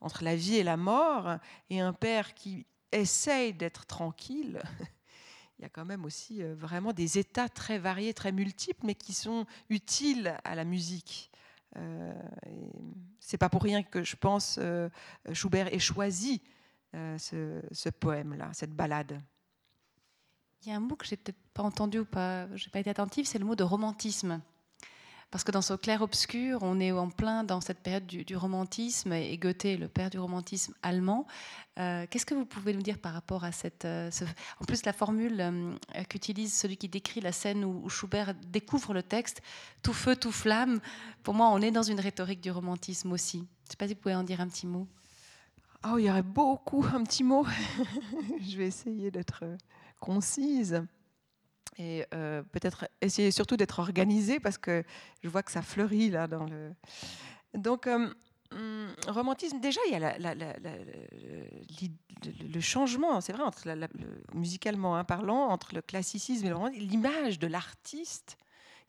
entre la vie et la mort, et un père qui essaye d'être tranquille. Il y a quand même aussi vraiment des états très variés, très multiples, mais qui sont utiles à la musique. Euh, c'est pas pour rien que je pense euh, Schubert ait choisi euh, ce, poème-là, cette ballade. Il y a un mot que j'ai peut-être pas entendu ou pas, j'ai pas été attentive, c'est le mot de romantisme. Parce que dans ce clair-obscur, on est en plein dans cette période du, romantisme, et Goethe est le père du romantisme allemand. Euh, qu'est-ce que vous pouvez nous dire par rapport à cette... Euh, en plus, la formule euh, qu'utilise celui qui décrit la scène où, Schubert découvre le texte, tout feu, tout flamme, pour moi, on est dans une rhétorique du romantisme aussi. Je ne sais pas si vous pouvez en dire un petit mot. Oh, il y aurait beaucoup, un petit mot. Je vais essayer d'être concise et euh, peut-être essayer surtout d'être organisé parce que je vois que ça fleurit là dans le. Donc, euh, hum, romantisme, déjà, il y a le changement, c'est vrai, musicalement hein, parlant, entre le classicisme et le romantisme, l'image de l'artiste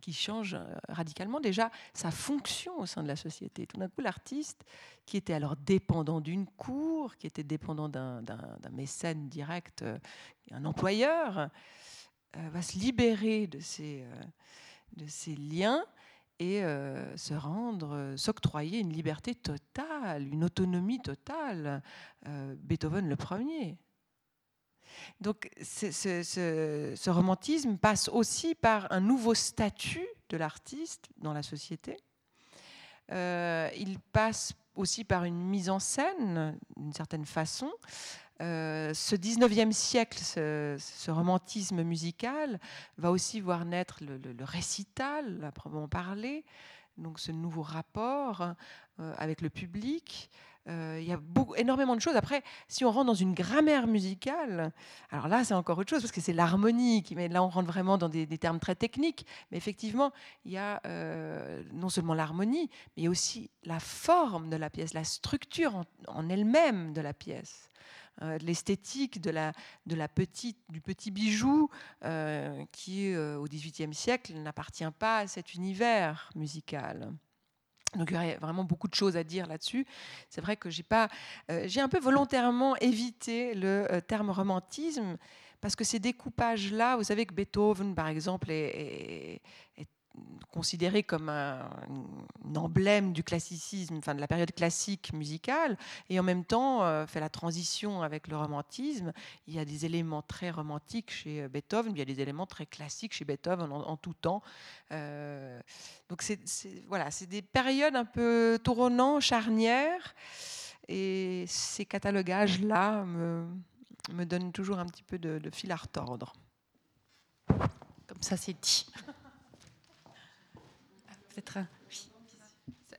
qui change euh, radicalement déjà sa fonction au sein de la société. Tout d'un coup, l'artiste, qui était alors dépendant d'une cour, qui était dépendant d'un mécène direct, un employeur, va se libérer de ces, euh, liens et euh, se rendre, s'octroyer une liberté totale, une autonomie totale. Beethoven le premier. Donc ce, romantisme passe aussi par un nouveau statut de l'artiste dans la société. il passe aussi par une mise en scène, d'une certaine façon, euh, ce 19e siècle, ce, romantisme musical, va aussi voir naître le, récital, à proprement parler, donc ce nouveau rapport euh, avec le public. Euh, il y a énormément de choses. Après, si on rentre dans une grammaire musicale, alors là, c'est encore autre chose, parce que c'est l'harmonie. Mais là, on rentre vraiment dans des, termes très techniques. Mais effectivement, il y a non seulement l'harmonie, mais aussi la forme de la pièce, la structure en elle-même de la pièce. Euh, de l'esthétique de la, de la petite, du petit bijou euh, qui, euh, au XVIIIe siècle, n'appartient pas à cet univers musical. Donc il y aurait vraiment beaucoup de choses à dire là-dessus. C'est vrai que j'ai pas, j'ai un peu volontairement évité le terme romantisme parce que ces découpages-là, vous savez que Beethoven, par exemple, est considéré comme un, emblème du classicisme, enfin de la période classique musicale, et en même temps euh, fait la transition avec le romantisme. Il y a des éléments très romantiques chez euh, Beethoven, il y a des éléments très classiques chez Beethoven en, tout temps. Euh, donc c'est voilà, c'est des périodes un peu tournantes, charnières, et ces catalogages-là me, me donnent toujours un petit peu de, de fil à retordre. Comme ça, c'est dit.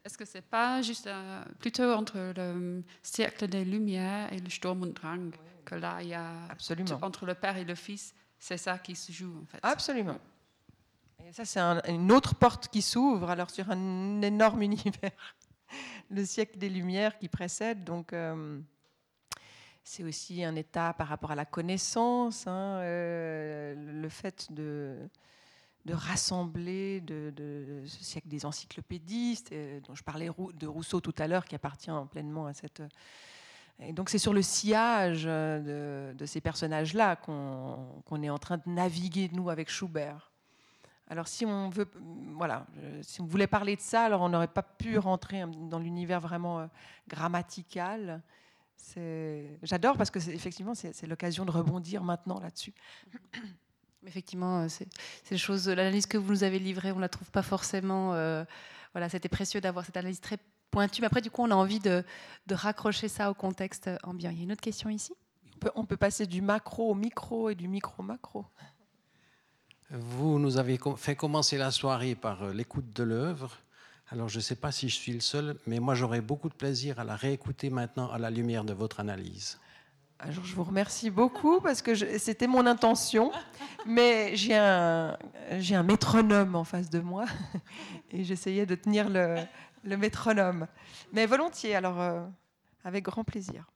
Est-ce que c'est pas juste euh, plutôt entre le cercle des Lumières et le Sturm und Drang que là il y a Absolument. entre le père et le fils, c'est ça qui se joue en fait. Absolument. Et ça c'est une autre porte qui s'ouvre alors sur un énorme univers, le siècle des Lumières qui précède donc. Euh, c'est aussi un état par rapport à la connaissance, hein, euh, le fait de, de rassembler ce siècle des encyclopédistes, euh, dont je parlais de Rousseau tout à l'heure, qui appartient pleinement à cette... Et donc c'est sur le sillage de, ces personnages-là qu'on est en train de naviguer, nous, avec Schubert. Alors si on veut, voilà, si on voulait parler de ça, alors on n'aurait pas pu rentrer dans l'univers vraiment euh, grammatical. J'adore parce que effectivement c'est l'occasion de rebondir maintenant là-dessus. Effectivement, euh, c'est des choses. L'analyse que vous nous avez livrée, on ne la trouve pas forcément. Euh, voilà, c'était précieux d'avoir cette analyse très pointue. Mais après, du coup, on a envie de, raccrocher ça au contexte ambiant. Il y a une autre question ici? On peut, on peut passer du macro au micro et du micro au macro. Vous nous avez fait commencer la soirée par euh, l'écoute de l'œuvre. Alors, je ne sais pas si je suis le seul, mais moi, j'aurais beaucoup de plaisir à la réécouter maintenant à la lumière de votre analyse. Ah, je vous remercie beaucoup parce que c'était mon intention, mais j'ai un, j'ai un métronome en face de moi et j'essayais de tenir le, le métronome. Mais volontiers, alors euh, avec grand plaisir.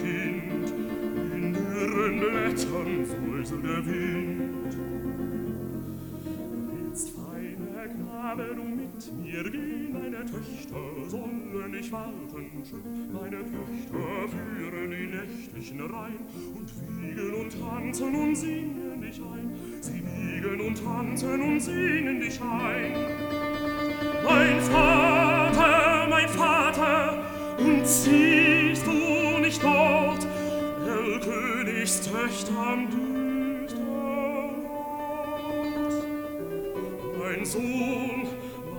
Kind, in dürren Blättern säuselt der Wind. Willst, feiner Knabe, du mit mir gehen, meine Töchter sollen dich warten. Meine Töchter führen die nächtlichen Reihen und wiegen und tanzen und singen dich ein. Sie wiegen und tanzen und singen dich ein. Mein Vater, mein Vater, und siehst du nicht dort, am düstern Ort? Mein Sohn,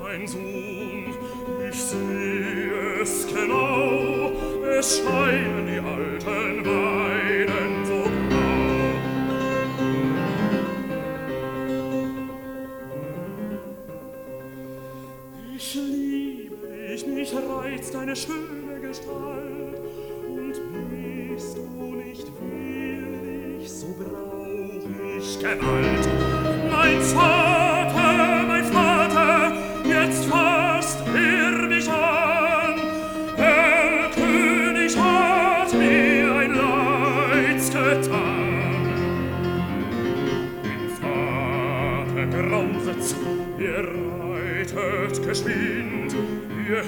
mein Sohn, ich sehe es genau, es scheinen die alten Weiden so blau. Ich liebe dich, mich reizt deine schöne Gewalt. Mein Vater, mein Vater, jetzt fasst er mich an. Der König hat mir ein Leids getan. Mein Vater grausitz, ihr reitet geschwind, ihr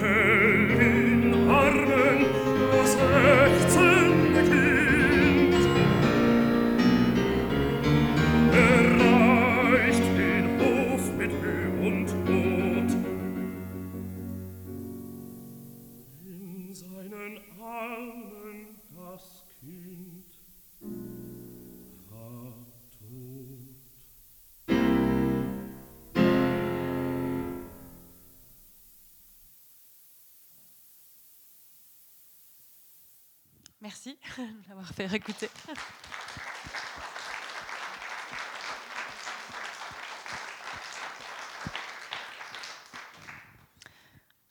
Merci de l'avoir fait réécouter.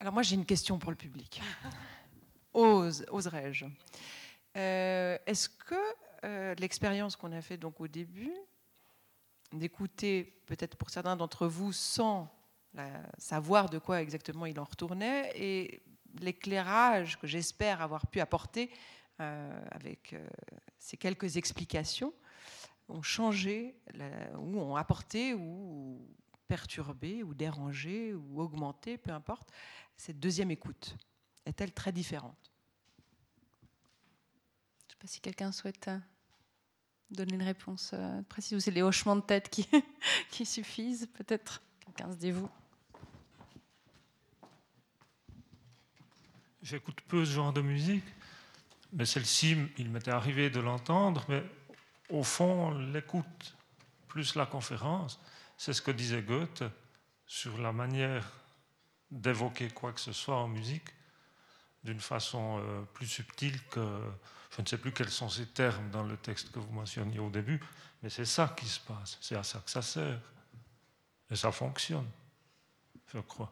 Alors moi j'ai une question pour le public. Ose, oserais-je? Euh, Est-ce que euh, l'expérience qu'on a fait donc au début, d'écouter peut-être pour certains d'entre vous sans savoir de quoi exactement il en retournait, et l'éclairage que j'espère avoir pu apporter avec euh, ces quelques explications, ont changé, la- ou ont apporté, ou perturbé, ou dérangé, ou augmenté, peu importe, cette deuxième écoute Est-elle très différente? Je ne sais pas si quelqu'un souhaite euh, donner une réponse euh, précise ou c'est les hochements de tête qui, qui suffisent, peut-être? Quelqu'un se dévoue. J'écoute peu ce genre de musique, mais celle-ci, il m'était arrivé de l'entendre, mais au fond, l'écoute plus la conférence, c'est ce que disait Goethe sur la manière d'évoquer quoi que ce soit en musique d'une façon euh, plus subtile que... Je ne sais plus quels sont ces termes dans le texte que vous mentionniez au début, mais c'est ça qui se passe, c'est à ça que ça sert. Et ça fonctionne. je crois.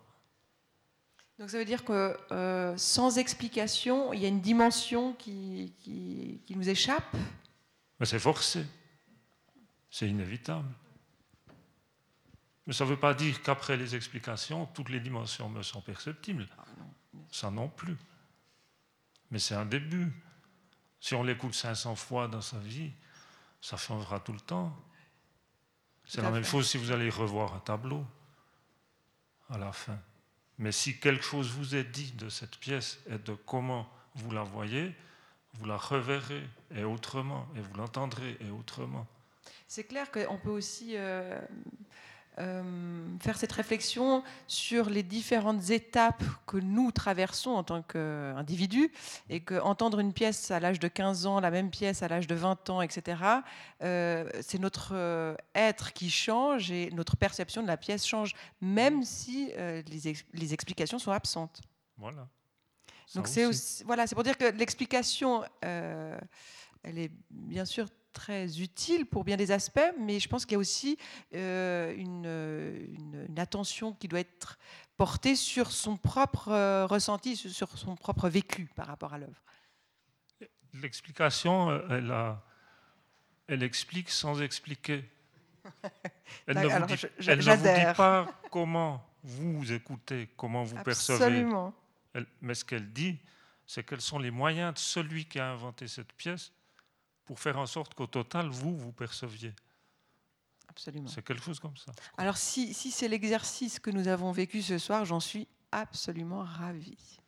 Donc ça veut dire que euh, sans explication, il y a une dimension qui, qui, qui nous échappe Mais c'est forcé. C'est inévitable. Mais ça ne veut pas dire qu'après les explications, toutes les dimensions me sont perceptibles. Ça non plus. Mais c'est un début. Si on l'écoute 500 fois dans sa vie, ça changera tout le temps. C'est la même chose si vous allez revoir un tableau à la fin. Mais si quelque chose vous est dit de cette pièce et de comment vous la voyez, vous la reverrez et autrement, et vous l'entendrez et autrement. C'est clair qu'on peut aussi euh, faire cette réflexion sur les différentes étapes que nous traversons en tant qu'individus et que entendre une pièce à l'âge de 15 ans, la même pièce à l'âge de 20 ans, etc., euh, c'est notre euh, être qui change et notre perception de la pièce change, même si euh, les, ex- les explications sont absentes. Voilà. Ça Donc c'est voilà, c'est pour dire que l'explication, euh, elle est bien sûr très utile pour bien des aspects, mais je pense qu'il y a aussi euh, une, une- une attention qui doit être portée sur son propre euh, ressenti, sur- son propre vécu par rapport à l'œuvre. L'explication, euh, elle, a- elle explique sans expliquer. Elle ne vous dit, je- elle ne vous dit pas comment vous écoutez, comment vous percevez. Elle- mais ce qu'elle dit, c'est quels sont les moyens de celui qui a inventé cette pièce pour faire en sorte qu'au total, vous, vous perceviez. Absolument. C'est quelque chose comme ça. Alors si, si c'est l'exercice que nous avons vécu ce soir, j'en suis absolument ravie.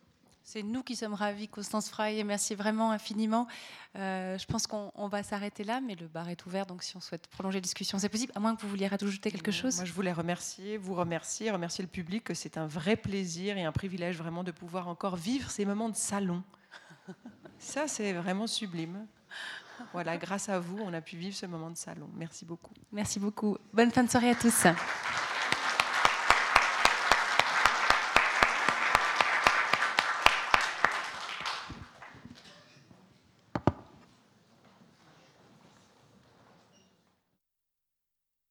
C'est nous qui sommes ravis, Constance Frey, et merci vraiment infiniment. Euh, je pense qu'on on va s'arrêter là, mais le bar est ouvert, donc si on souhaite prolonger la discussion, c'est possible, à moins que vous vouliez rajouter quelque chose. Moi, je voulais remercier, vous remercier, remercier le public, que c'est un vrai plaisir et un privilège vraiment de pouvoir encore vivre ces moments de salon. Ça, c'est vraiment sublime. Voilà, grâce à vous, on a pu vivre ce moment de salon. Merci beaucoup. Merci beaucoup. Bonne fin de soirée à tous.